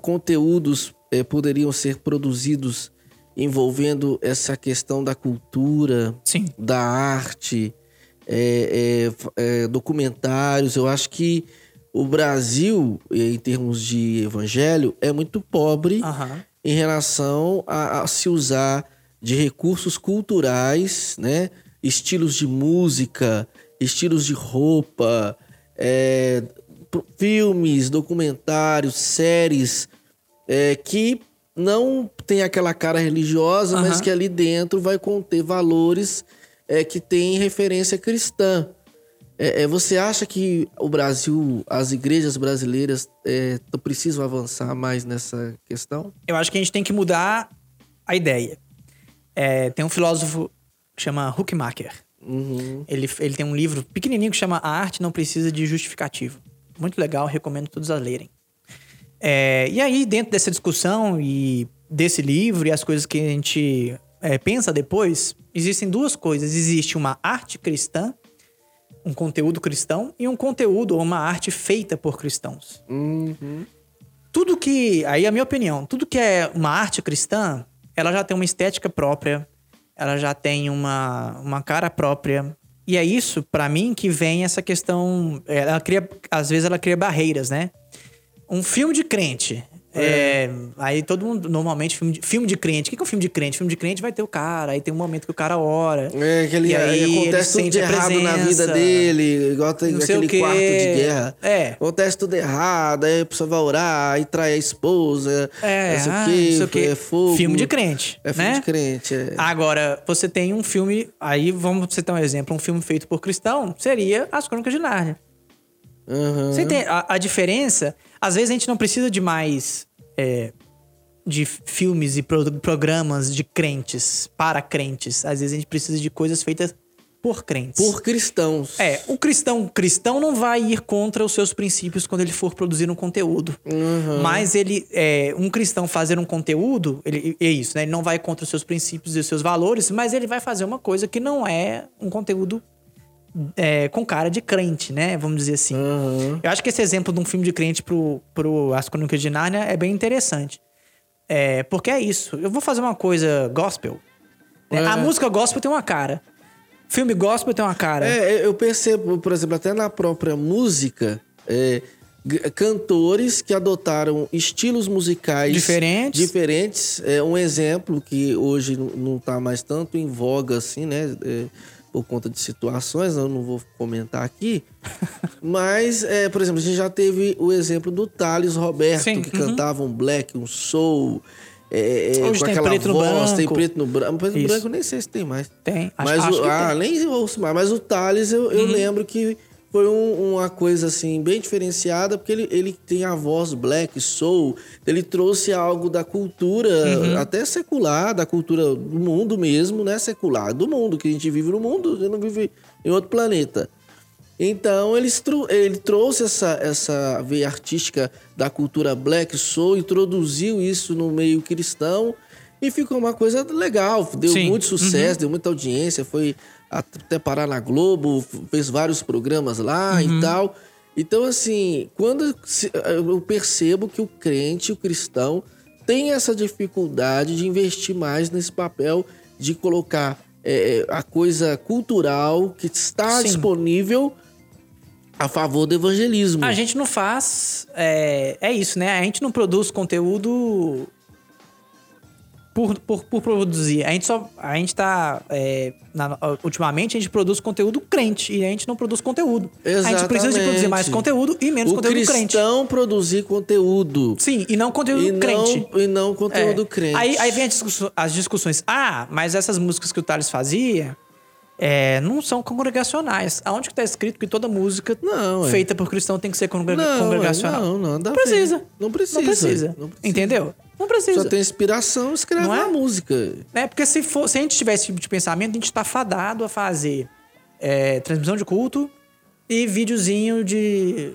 conteúdos poderiam ser produzidos envolvendo essa questão da cultura, Sim. da arte, é, é, é, documentários? Eu acho que o Brasil, em termos de evangelho, é muito pobre em relação a, a se usar de recursos culturais, né? Estilos de música, estilos de roupa, é, filmes, documentários, séries é, que não tem aquela cara religiosa, mas Aham. que ali dentro vai conter valores é, que têm referência cristã. É, é, você acha que o Brasil, as igrejas brasileiras é, precisam avançar mais nessa questão? Eu acho que a gente tem que mudar a ideia. É, tem um filósofo que chama Huckmacher. Uhum. Ele, ele tem um livro pequenininho que chama A Arte Não Precisa de Justificativo. Muito legal, recomendo todos a lerem. É, e aí, dentro dessa discussão e desse livro e as coisas que a gente é, pensa depois, existem duas coisas. Existe uma arte cristã, um conteúdo cristão, e um conteúdo ou uma arte feita por cristãos. Uhum. Tudo que, aí é a minha opinião, tudo que é uma arte cristã, ela já tem uma estética própria, ela já tem uma, uma cara própria. E é isso, pra mim, que vem essa questão. Ela cria, às vezes ela cria barreiras, né? Um filme de crente. É, aí todo mundo, normalmente, filme de, filme de crente. O que é um filme de crente? Filme de crente vai ter o cara, aí tem um momento que o cara ora. É, que ele, E aí acontece tudo de errado na vida presença, dele, igual tem aquele quarto de guerra. É. Acontece tudo errado, aí a pessoa vai orar, aí trai a esposa, É, não sei ah, o quê, sei é fogo. Filme de crente. É filme né? de crente, é. Agora, você tem um filme. Aí vamos citar um exemplo: um filme feito por cristão seria As Crônicas de Nárnia. Aham. Você tem a, a diferença. Às vezes a gente não precisa de mais. É, de filmes e pro- programas de crentes, para crentes. Às vezes a gente precisa de coisas feitas por crentes. Por cristãos. É, o cristão cristão não vai ir contra os seus princípios quando ele for produzir um conteúdo. Uhum. Mas ele, é, um cristão fazer um conteúdo, ele, é isso, né? Ele não vai contra os seus princípios e os seus valores, mas ele vai fazer uma coisa que não é um conteúdo é, com cara de crente, né? Vamos dizer assim. Aham. Eu acho que esse exemplo de um filme de crente pro, pro As Crônicas de Nárnia é bem interessante. É, porque é isso. Eu vou fazer uma coisa gospel. né? É. A música gospel tem uma cara. Filme gospel tem uma cara. É, eu percebo, por exemplo, até na própria música, é, cantores que adotaram estilos musicais Diferentes. diferentes. É um exemplo que hoje não- não está mais tanto em voga assim, né? É, por conta de situações, eu não vou comentar aqui. Mas, é, por exemplo, a gente já teve o exemplo do Thales Roberto, Sim, que uhum. cantava um black, um soul. é, é, Hoje com tem aquela preto no voz, tem branco. preto no branco. Preto no branco nem sei se tem mais. Tem. Acho, Mas acho o, que ah, tem. Uhum. nem ouço mais. Mas o Thales, eu, eu lembro que foi um- uma coisa assim, bem diferenciada, porque ele, ele tem a voz black, soul. Ele trouxe algo da cultura, Uhum. até secular, da cultura do mundo mesmo, né? Secular, do mundo, que a gente vive no mundo, a gente não vive em outro planeta. Então ele, ele trouxe essa, essa veia artística da cultura black soul, introduziu isso no meio cristão e ficou uma coisa legal. Deu Sim. muito sucesso, deu muita audiência, foi até parar na Globo, fez vários programas lá e tal. Então, assim, quando eu percebo que o crente, o cristão, tem essa dificuldade de investir mais nesse papel de colocar é, a coisa cultural que está Sim. disponível a favor do evangelismo. A gente não faz. É, é isso, né? A gente não produz conteúdo por, por, por produzir. A gente só. A gente tá. é, na- ultimamente a gente produz conteúdo crente e a gente não produz conteúdo. A gente precisa de produzir mais Exatamente. conteúdo e menos o conteúdo crente. cristão produzir conteúdo. Sim, e não conteúdo E crente. não, e não conteúdo É. crente. Aí, aí vem as discussões, as discussões. Ah, mas essas músicas que o Thales fazia é, não são congregacionais. Aonde que tá escrito que toda música Não, é. feita por cristão tem que ser congrega- Não, congregacional? é, não, não, Não precisa. bem. Não precisa. Não precisa. Não precisa. Entendeu? Não precisa. Só tem inspiração, escreve Não é? uma música. É, porque se, for, se a gente tiver esse tipo de pensamento, a gente tá fadado a fazer é, transmissão de culto e videozinho de.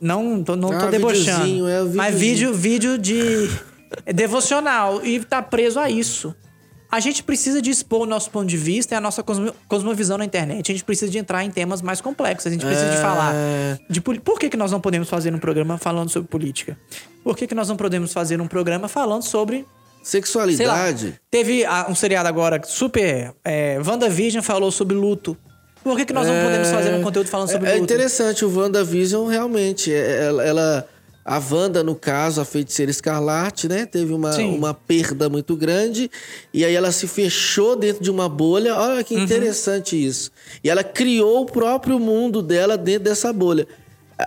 Não tô, não tô Ah, debochando. videozinho, é o Mas vídeo, vídeo de devocional. E tá preso a isso. A gente precisa de expor o nosso ponto de vista e a nossa cosmo- cosmovisão na internet. A gente precisa de entrar em temas mais complexos. A gente precisa de É. falar de Por que, que nós não podemos fazer um programa falando sobre política? Por que, que nós não podemos fazer um programa falando sobre Sei lá, Sexualidade. teve um seriado agora super. É, WandaVision falou sobre luto. Por que, que nós não podemos fazer um conteúdo falando sobre é, é luto? interessante, o WandaVision realmente. é- Ela, ela- a Wanda, no caso, a feiticeira escarlate, né? Teve uma, Sim. uma perda muito grande. E aí ela se fechou dentro de uma bolha. Olha Uhum. que interessante isso. E ela criou o próprio mundo dela dentro dessa bolha.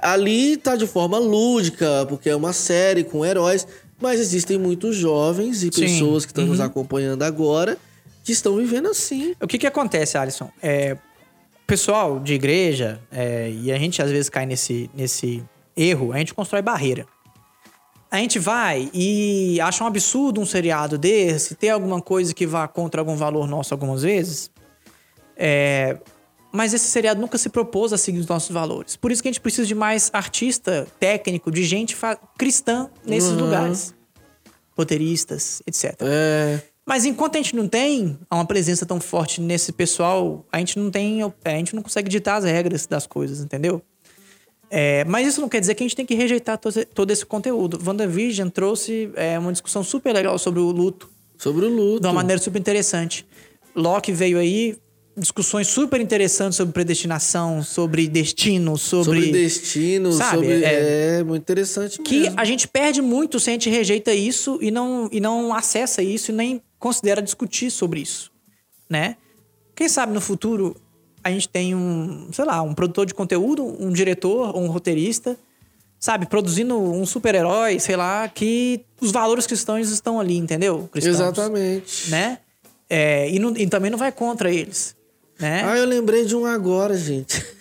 Ali tá de forma lúdica, porque é uma série com heróis. Mas existem muitos jovens e Sim. Uhum. pessoas que estão nos acompanhando agora que estão vivendo assim. O que, que acontece, Alisson? É, pessoal de igreja, é, e a gente às vezes cai nesse, nesse erro, a gente constrói barreira. A gente vai e acha um absurdo um seriado desse, ter alguma coisa que vá contra algum valor nosso algumas vezes. É, mas esse seriado nunca se propôs a seguir os nossos valores. Por isso que a gente precisa de mais artista, técnico, de gente cristã nesses Uhum. lugares. Roteiristas, etc. É. Mas enquanto a gente não tem uma presença tão forte nesse pessoal, a gente não tem. A gente não consegue ditar as regras das coisas, entendeu? É, mas isso não quer dizer que a gente tem que rejeitar todo, todo esse conteúdo. WandaVision trouxe é, uma discussão super legal sobre o luto, Sobre o luto. de uma maneira super interessante. Loki veio aí, discussões super interessantes sobre predestinação, sobre destino, sobre. sobre destino, Sabe, sobre. é- É, muito interessante que mesmo. a gente perde muito se a gente rejeita isso e não, e não acessa isso e nem considera discutir sobre isso, né? Quem sabe no futuro a gente tem um, sei lá, um produtor de conteúdo, um diretor, um roteirista, sabe, produzindo um super-herói, sei lá, que os valores cristãos estão ali, entendeu? Cristãos, Exatamente. Né? É, e, não- e também não vai contra eles, né? Ah, eu lembrei de um agora, gente.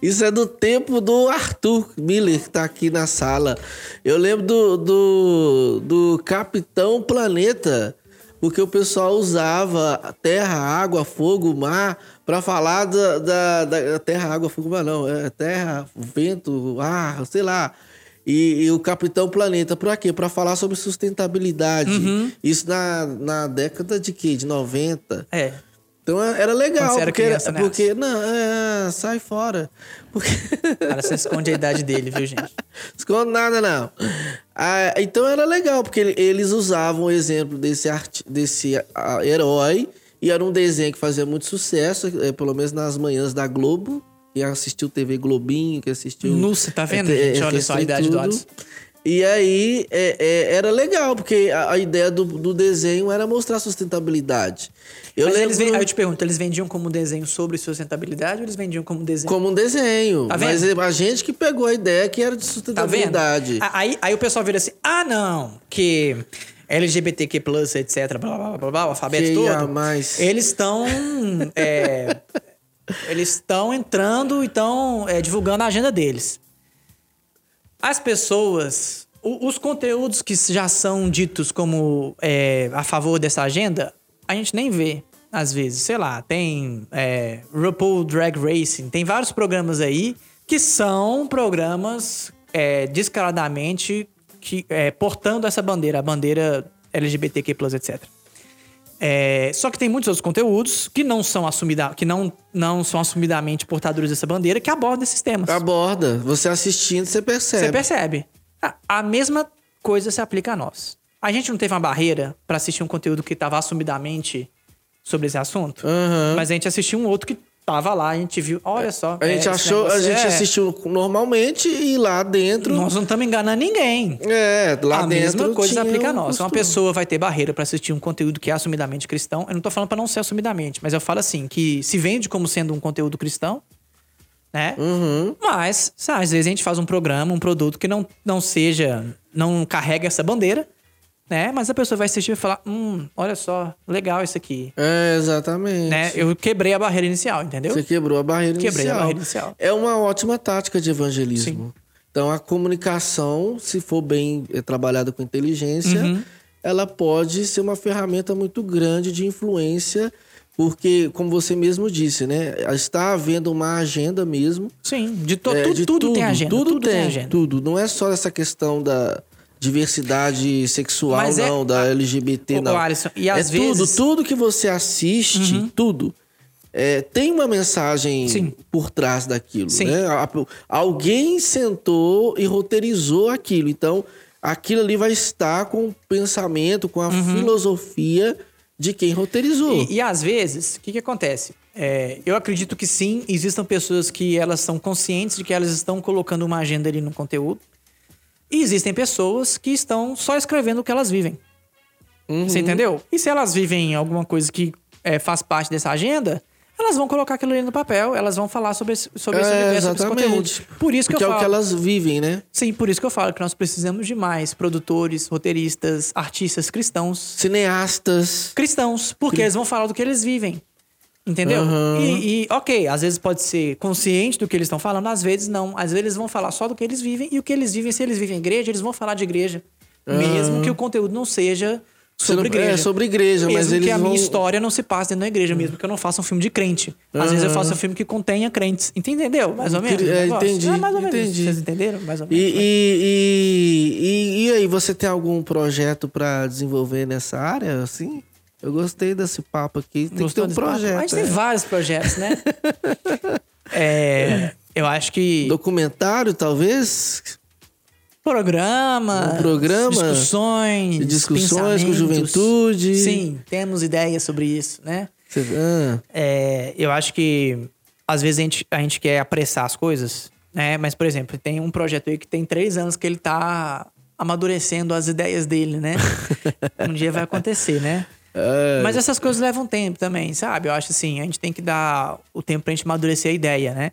Isso é do tempo do Arthur Miller, que tá aqui na sala. Eu lembro do, do, do Capitão Planeta, porque o pessoal usava terra, água, fogo, mar, para falar da, da, da- terra, água, fogo, mar não. É terra, vento, ar, sei lá. E, e o Capitão Planeta, pra quê? Pra falar sobre sustentabilidade. Uhum. Isso na, na década de quê? De 90. É. Então era legal, Quando você era porque, criança, né? porque não, é, sai fora. Porque Cara, você esconde a idade dele, viu, gente? esconde nada não. Ah, então era legal porque ele- eles usavam o exemplo desse arti desse herói e era um desenho que fazia muito sucesso, eh, pelo menos nas manhãs da Globo. Quem assistiu TV Globinho, que assistiu. Nossa, tá vendo, eh, gente? eh, Olha só a idade do tudo. E aí é, é, era legal, porque a, a ideia do, do desenho era mostrar sustentabilidade. Eu Mas lembro eles Aí eu te pergunto, eles vendiam como desenho sobre sustentabilidade ou eles vendiam como desenho? como um desenho. Tá mas a gente que pegou a ideia que era de Tá sustentabilidade. A- Aí, aí o pessoal vira assim: ah, não, que LGBTQ, etc., blá blá blá blá, o alfabeto Que todo. mais. Eles estão. é, eles estão entrando e estão é, divulgando a agenda deles. As pessoas. os conteúdos que já são ditos como é, a favor dessa agenda, a gente nem vê. Às vezes, sei lá, tem é, RuPaul Drag Racing, tem vários programas aí que são programas é, descaradamente que, é, portando essa bandeira, a bandeira LGBTQ+, etc. É, só que tem muitos outros conteúdos que não são assumida, que não, não são assumidamente portadores dessa bandeira que abordam esses temas. Aborda. Você assistindo, você percebe. Você percebe. A, a mesma coisa se aplica a nós. A gente não teve uma barreira pra assistir um conteúdo que estava assumidamente sobre esse assunto, Aham. mas a gente assistiu um outro que tava lá, a gente viu, olha só. A gente é, achou, a gente é- assistiu normalmente e lá dentro. Nós não estamos enganando ninguém. É, lá a dentro. mesma coisa aplica a nós. Se uma costume. pessoa vai ter barreira para assistir um conteúdo que é assumidamente cristão, eu não tô falando para não ser assumidamente, mas eu falo assim, que se vende como sendo um conteúdo cristão, né? Uhum. Mas, sabe, às vezes a gente faz um programa, um produto que não, não seja, não carrega essa bandeira, né? Mas a pessoa vai assistir e falar, hum, olha só, legal isso aqui, É, exatamente. né? Eu quebrei a barreira inicial, entendeu? Você quebrou a barreira Quebrei a inicial. barreira inicial. É uma ótima tática de evangelismo. Então, a comunicação, se for bem eh, trabalhada com inteligência, Uhum. ela pode ser uma ferramenta muito grande de influência, porque, como você mesmo disse, né? Está havendo uma agenda mesmo. Sim, de, to, é, tudo, de tudo tem agenda. Tudo, tem, tem agenda. tudo. Não é só essa questão da diversidade sexual, Mas é- não, da LGBT, Ô, não. Alisson, e é às tudo, vezes- tudo que você assiste, tudo. é, tem uma mensagem Sim. por trás daquilo, Sim. né? Alguém sentou e roteirizou aquilo. Então, aquilo ali vai estar com o pensamento, com a filosofia de quem roteirizou. Uhum. E, e às vezes, o que, que acontece? É, eu acredito que sim, existam pessoas que elas são conscientes de que elas estão colocando uma agenda ali no conteúdo. E existem pessoas que estão só escrevendo o que elas vivem. Uhum. Você entendeu? E se elas vivem alguma coisa que é, faz parte dessa agenda, elas vão colocar aquilo ali no papel, elas vão falar sobre esse, sobre esse É, universo, sobre esse conteúdo. Por isso que Porque eu é falo. o que elas vivem, né? Sim, por isso que eu falo que nós precisamos de mais produtores, roteiristas, artistas cristãos Cineastas. cristãos, porque eles vão falar do que eles vivem. Entendeu? Aham. E, e, ok, às vezes pode ser consciente do que eles estão falando, às vezes não. Às vezes eles vão falar só do que eles vivem, e o que eles vivem, se eles vivem em igreja, eles vão falar de igreja. Mesmo que o conteúdo não seja sobre não- igreja. É, sobre igreja, mesmo mas que eles a minha vão- história não se passe dentro da igreja, mesmo que eu não faça um filme de crente. Às vezes eu faço um filme que contenha crentes. Entendeu? Mais ou menos. É, entendi, É mais ou menos. entendi. Vocês entenderam? Mais ou menos. e, e, e, e aí, você tem algum projeto pra desenvolver nessa área, assim? Eu gostei desse papo aqui. Tem Gostou que ter um desse papo? projeto. A gente tem é. vários projetos, né? É, eu acho que Documentário, talvez? programa, Um programa discussões, discussões com juventude. Sim, temos ideias sobre isso, né? Ah, É, eu acho que às vezes a gente, a gente quer apressar as coisas, né? Mas, por exemplo, tem um projeto aí que tem três anos que ele tá amadurecendo as ideias dele, né? um dia vai acontecer, né? Mas essas coisas levam tempo também, sabe? Eu acho assim, a gente tem que dar o tempo pra gente amadurecer a ideia, né?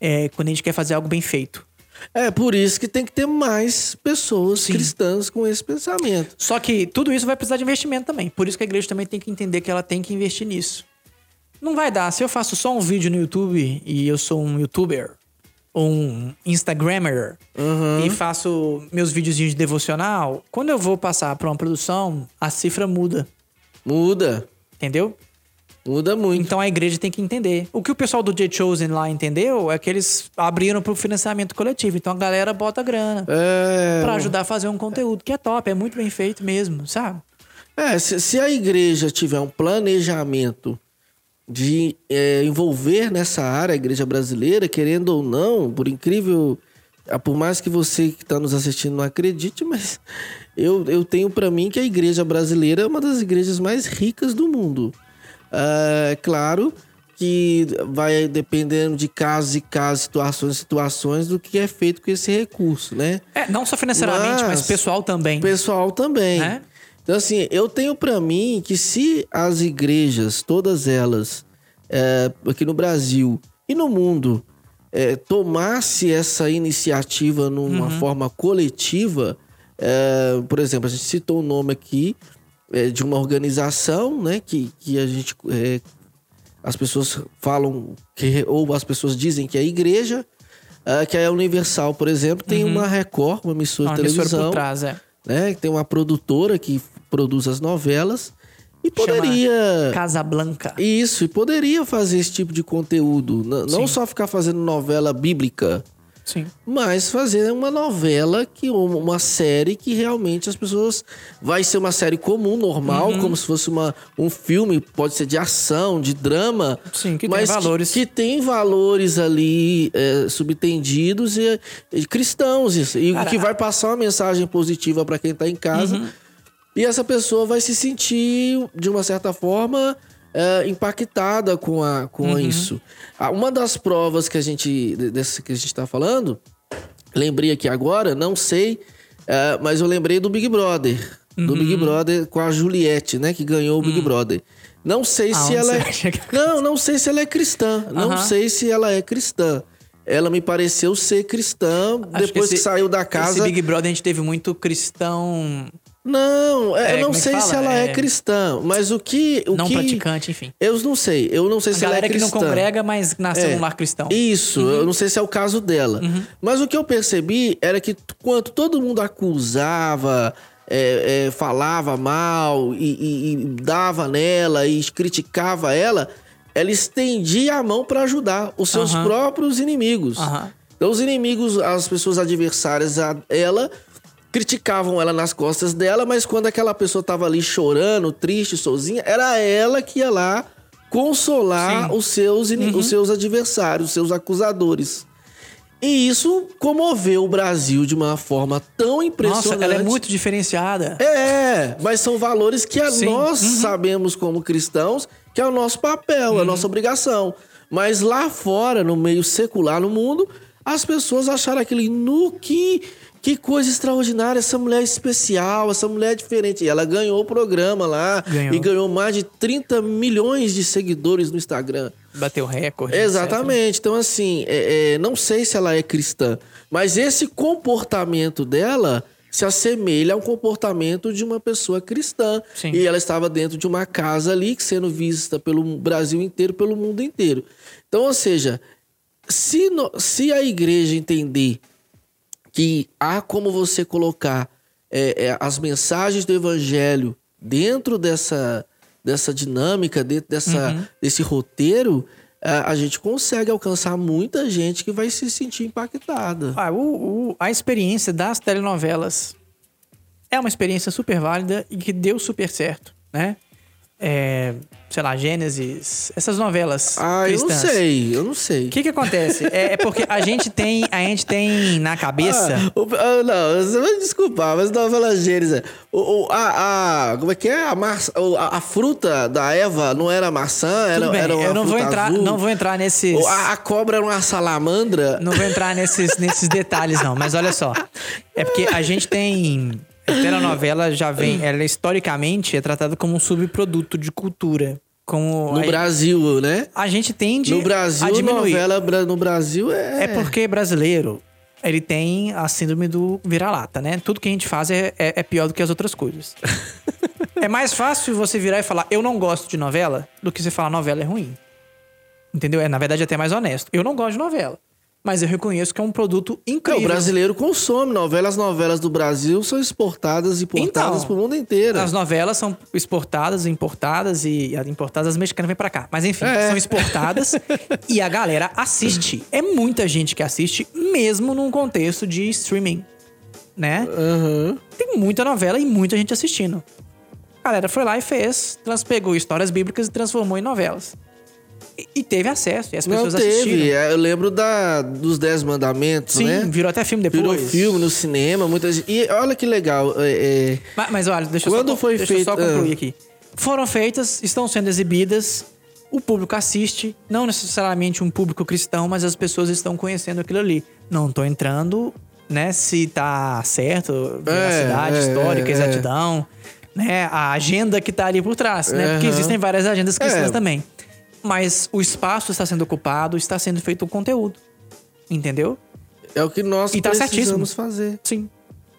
É, quando a gente quer fazer algo bem feito. É por isso que tem que ter mais pessoas cristãs com esse pensamento. Só que tudo isso vai precisar de investimento também. Por isso que a igreja também tem que entender que ela tem que investir nisso. Não vai dar. Se eu faço só um vídeo no YouTube e eu sou um youtuber ou um instagrammer e faço meus videozinhos de devocional, quando eu vou passar para uma produção, a cifra muda, Muda. entendeu? Muda muito. Então a igreja tem que entender. O que o pessoal do The Chosen lá entendeu é que eles abriram para o financiamento coletivo. Então a galera bota grana É, para ajudar a fazer um conteúdo que é top, é muito bem feito mesmo, sabe? É, se, se a igreja tiver um planejamento de é, envolver nessa área, a igreja brasileira, querendo ou não, por incrível, por mais que você que está nos assistindo não acredite, mas eu, eu tenho para mim que a igreja brasileira é uma das igrejas mais ricas do mundo. Ah, É claro que vai dependendo de casos e casos, situações e situações do que é feito com esse recurso, né? É, não só financeiramente, mas, Mas- pessoal também. pessoal também. Né? Então, assim, eu tenho pra mim que se as igrejas, todas elas, é, aqui no Brasil e no mundo, é, tomasse essa iniciativa numa Uhum. forma coletiva, é, por exemplo, a gente citou o nome aqui é, de uma organização, né, que, que a gente é, as pessoas falam que ou as pessoas dizem que é a igreja, ah, que é a Universal, por exemplo, tem uma Record, uma emissora Uma de emissora televisão, por trás, é. né? que Tem uma produtora que produz as novelas e poderia Casablanca. isso e poderia fazer esse tipo de conteúdo, não Sim. só ficar fazendo novela bíblica, Sim. mas fazer uma novela que uma série que realmente as pessoas vai ser uma série comum, normal, Uhum. como se fosse uma, um filme, pode ser de ação, de drama, Sim, que tem mas valores. que, tem valores ali é, subtendidos e, e cristãos isso, e Cara, que vai passar uma mensagem positiva para quem tá em casa. Uhum. E essa pessoa vai se sentir, de uma certa forma, é, impactada com, a, com Uhum. isso. Ah, Uma das provas que a gente desse que a gente está falando, lembrei aqui agora, não sei, é, mas eu lembrei do Big Brother, do Uhum. Big Brother com a Juliette, né, que ganhou o Big Brother. Não sei se Aonde ela é, acha que- não, não sei se ela é cristã, não sei se ela é cristã. Ela me pareceu ser cristã Acho depois que, esse- saiu da Esse casa. Big Brother a gente teve muito cristão Não, é, É, eu não como é sei se ela é, É- cristã, mas o que. O não que... praticante, enfim. Eu não sei, eu não sei A se ela é galera que cristã. não congrega, mas nasceu É. num lar cristão. Isso, Uhum. eu não sei se é o caso dela. Mas o que eu percebi era que quanto todo mundo acusava, é, é, falava mal e, e- e dava nela e criticava ela, ela estendia a mão para ajudar os seus Aham. próprios inimigos. Então os inimigos, as pessoas adversárias a ela criticavam ela nas costas dela, mas quando aquela pessoa tava ali chorando, triste, sozinha, era ela que ia lá consolar Sim. Uhum. os seus, ini- os seus adversários, os seus acusadores. E isso comoveu o Brasil de uma forma tão impressionante. Nossa, ela é muito diferenciada. É, mas são valores que a Sim, nós uhum. sabemos como cristãos que é o nosso papel, é a nossa obrigação. Mas lá fora, no meio secular, no mundo, as pessoas acharam aquilo no que que coisa extraordinária, essa mulher é especial, essa mulher é diferente. E ela ganhou o programa lá Ganhou. e ganhou mais de 30 milhões de seguidores no Instagram. Bateu recorde. Exatamente. Então, assim, é- é, não sei se ela é cristã, mas esse comportamento dela se assemelha ao comportamento de uma pessoa cristã. Sim. E ela estava dentro de uma casa ali, sendo vista pelo Brasil inteiro, pelo mundo inteiro. Então, ou seja, se, no- se a igreja entender que há como você colocar é, é, as mensagens do evangelho dentro dessa, dessa dinâmica, dentro dessa, desse roteiro, a, a gente consegue alcançar muita gente que vai se sentir impactada. Ah, o- o- a experiência das telenovelas é uma experiência super válida e que deu super certo, né? É, sei lá, Gênesis, essas novelas Ah, eu não cristãs. sei, eu não sei. O que que acontece? É, é porque a gente tem, a gente tem na cabeça... Ah, o- ah, não, desculpar, mas novela Gênesis. O, o- a, a- como é que é? A, maçã- a, a fruta da Eva não era maçã, era, Tudo bem, era uma eu não vou entrar, azul. não vou entrar nesses... A, a cobra era uma salamandra. Não vou entrar nesses, nesses detalhes, não. Mas olha só. É porque a gente tem. A telenovela já vem. Ela historicamente é tratada como um subproduto de cultura. Como No a, Brasil, né? a gente tende No Brasil, a diminuir. novela no Brasil é. É porque brasileiro. Ele tem a síndrome do vira-lata, né? Tudo que a gente faz é, é, é pior do que as outras coisas. é mais fácil você virar e falar, eu não gosto de novela, do que você falar novela é ruim. Entendeu? É, na verdade, até mais honesto. Eu não gosto de novela. Mas eu reconheço que é um produto É, incrível. o brasileiro consome novelas. As novelas do Brasil são exportadas e importadas Então, pro mundo inteiro. As novelas são exportadas, importadas e as importadas as mexicanas vêm pra cá. Mas enfim, É. são exportadas e a galera assiste. É muita gente que assiste, mesmo num contexto de streaming, né? Aham. Tem muita novela e muita gente assistindo. A galera foi lá e fez, pegou histórias bíblicas e transformou em novelas. E, teve acesso, e as Não pessoas teve. assistiram. é, Eu lembro da, dos Dez Mandamentos, Sim, né? virou até filme depois. Virou filme no cinema, muitas. E olha que legal. é, é, Mas, mas olha, deixa, eu Quando só, foi deixa eu só feito- concluir ah. aqui. Foram feitas, estão sendo exibidas, o público assiste, não necessariamente um público cristão, mas as pessoas estão conhecendo aquilo ali. Não tô entrando, né, se tá certo, veracidade é, histórica, é. exatidão, né, a agenda que tá ali por trás, né? Porque Aham. existem várias agendas cristãs É. também. Mas o espaço está sendo ocupado, está sendo feito o conteúdo. Entendeu? é o que nós E tá precisamos certíssimo. fazer. Sim.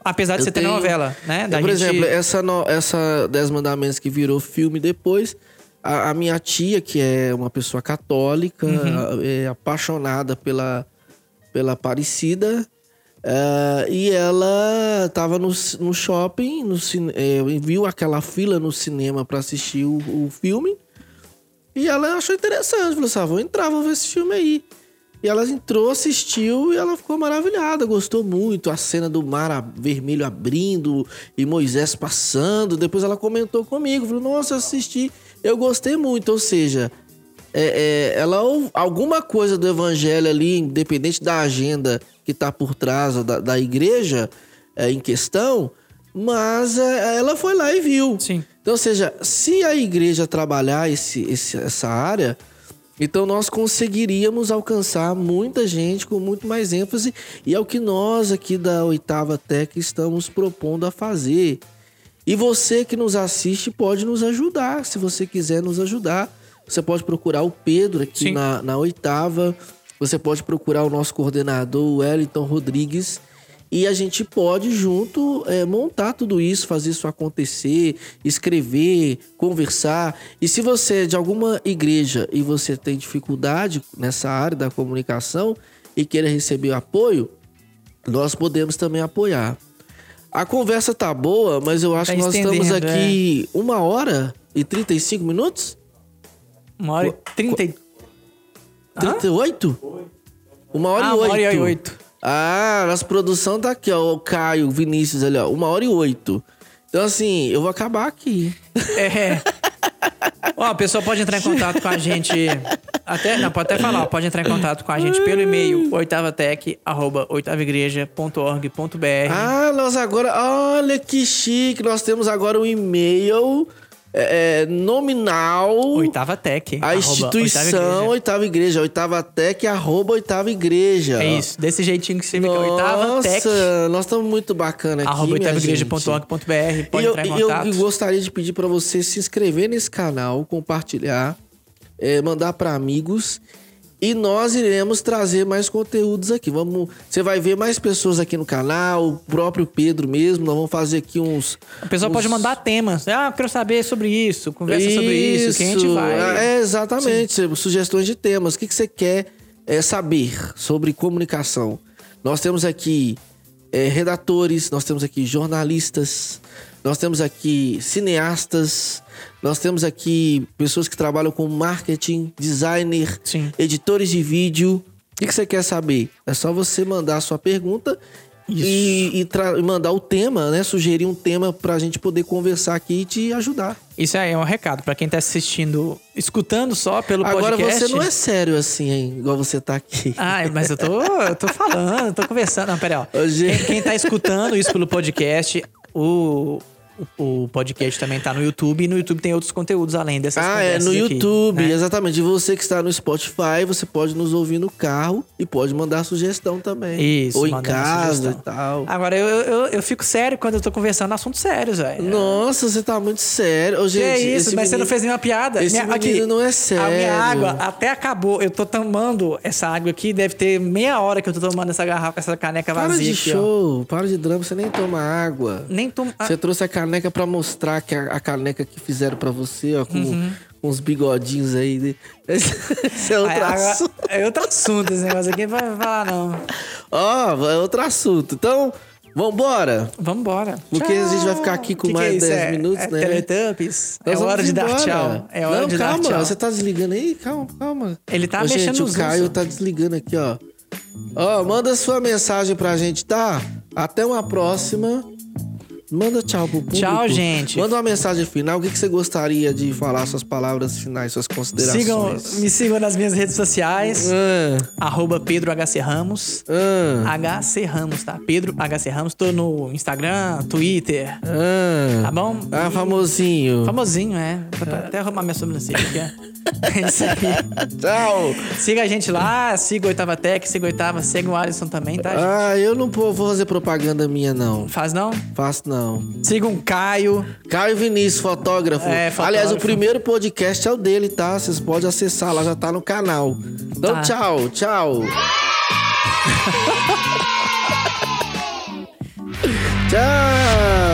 Apesar de Eu ser tenho- telenovela, né? Da por gente- exemplo, essa, no- essa Dez Mandamentos que virou filme depois, a, a minha tia, que é uma pessoa católica, Uhum. é apaixonada pela, pela Aparecida, é, e ela tava no, no shopping, no, é, viu aquela fila no cinema para assistir o, o filme, e ela achou interessante, falou assim, ah, vou entrar, vou ver esse filme aí. E ela entrou, assistiu e ela ficou maravilhada, gostou muito. A cena do mar vermelho abrindo e Moisés passando. Depois ela comentou comigo, falou: Nossa, assisti, eu gostei muito. Ou seja, é, é, ela alguma coisa do evangelho ali, independente da agenda que tá por trás da, da igreja é, em questão, mas é, ela foi lá e viu. Sim. Então, ou seja, se a igreja trabalhar esse, esse, essa área, então nós conseguiríamos alcançar muita gente com muito mais ênfase e é o que nós aqui da Oitava Tech estamos propondo a fazer. E você que nos assiste pode nos ajudar, se você quiser nos ajudar. Você pode procurar o Pedro aqui na, na Oitava, você pode procurar o nosso coordenador, o Wellington Rodrigues, e a gente pode junto é, montar tudo isso, fazer isso acontecer, escrever, conversar. E se você é de alguma igreja e você tem dificuldade nessa área da comunicação e queira receber apoio, nós podemos também apoiar. A conversa tá boa, mas eu acho Tá que nós estamos aqui uma hora e 35 minutos? Uma hora e trinta e... Hã? 38? Uma hora Ah, e uma oito. hora e oito. Ah, nossa produção tá aqui, ó. O Caio, o Vinícius ali, ó. Uma hora e oito. Então, assim, eu vou acabar aqui. É. Ó, a pessoa pode entrar em contato com a gente. Até, não, pode até falar, ó, pode entrar em contato com a gente pelo e-mail oitavatec.oitaviigreja.org.br. Ah, nós agora. Olha que chique. Nós temos agora um e-mail é, é, nominal. Oitava Tech. A arroba instituição Oitava Igreja. Oitava Tech, arroba Oitava Igreja. É isso, desse jeitinho que você fica. Oitava Tech. Nossa, nós estamos muito bacana aqui, Arroba oitavaigreja.org.br. Pode E eu, entrar em e eu contato. gostaria de pedir para você se inscrever nesse canal, compartilhar, é, mandar para amigos. E nós iremos trazer mais conteúdos aqui. Vamos, você vai ver mais pessoas aqui no canal, o próprio Pedro mesmo. Nós vamos fazer aqui uns. A pessoa uns- pode mandar temas. Ah, eu quero saber sobre isso, conversa sobre isso, que a gente Isso, vai. É, exatamente. Sugestões de temas. O que, que você quer é, saber sobre comunicação? Nós temos aqui é, redatores, nós temos aqui jornalistas, nós temos aqui cineastas, nós temos aqui pessoas que trabalham com marketing, designer, Sim. editores de vídeo. O que, você quer saber? É só você mandar a sua pergunta e, e e mandar o tema, né? Sugerir um tema pra gente poder conversar aqui e te ajudar. Isso aí é um recado pra quem tá assistindo, escutando só pelo Agora podcast. você não é sério assim, hein? Igual você tá aqui. Ah, mas eu tô, eu tô falando, tô conversando. Não, pera aí, ó. Gente. Quem, quem tá escutando isso pelo podcast, o, o, o podcast também tá no YouTube. E no YouTube tem outros conteúdos além dessas Ah, é no aqui, YouTube, né? exatamente. E você que está no Spotify, você pode nos ouvir no carro e pode mandar sugestão também. Isso, Ou em casa sugestão. e tal. Agora, eu, eu, eu fico sério quando eu tô conversando assuntos sérios, velho. Nossa, você tá muito sério. Ô, Que gente, é isso, mas você não menino- fez nenhuma piada. esse menino não é A minha sério. água até acabou. Eu tô tomando essa água aqui, deve ter meia hora que eu tô tomando essa garrafa, essa caneca Para vazia de aqui, ó. show, para de drama, você nem toma água. Nem tomo. ah, Você trouxe a caneca pra mostrar que a, a caneca que fizeram pra você, ó, com, Uhum. uns bigodinhos aí. né? Esse, é outro agora- assunto. é outro assunto esse negócio aqui. Vai falar, não. Ó, é outro assunto. Então, vambora. Vambora. Porque a gente vai ficar aqui com Que que mais é isso? 10 É- minutos, é né? Teletubbies? É Nós hora de dar embora. tchau. É hora Não, de calma, dar tchau. você tá desligando aí? Calma, calma. Ele tá Ô, mexendo gente, nos o Caio tá desligando aqui, ó. Ó, manda sua mensagem pra gente, tá? Até uma próxima. Manda tchau pro público. Tchau, gente. Manda uma mensagem final. O que, que você gostaria de falar, suas palavras finais, suas considerações? Sigam, me sigam nas minhas redes sociais. Ah, Arroba Pedro HC Ramos. ah, HC Ramos, tá? Pedro HC Ramos. Tô no Instagram, Twitter. ah. Tá bom? Ah, famosinho. Famosinho, é. Vou Até arrumar minha sobrancelha aqui, ó. É isso aí. Tchau. Siga a gente lá, siga o Oitava Tech, siga o Oitava, siga o Alisson também, tá, gente? Ah, eu não vou vou fazer propaganda minha, não. Faz não? Faço, não. Siga um Caio. Caio Vinícius, fotógrafo. É, fotógrafo. Aliás, o primeiro podcast é o dele, tá? Vocês podem acessar lá, já tá no canal. Então, Tá. tchau, tchau. tchau.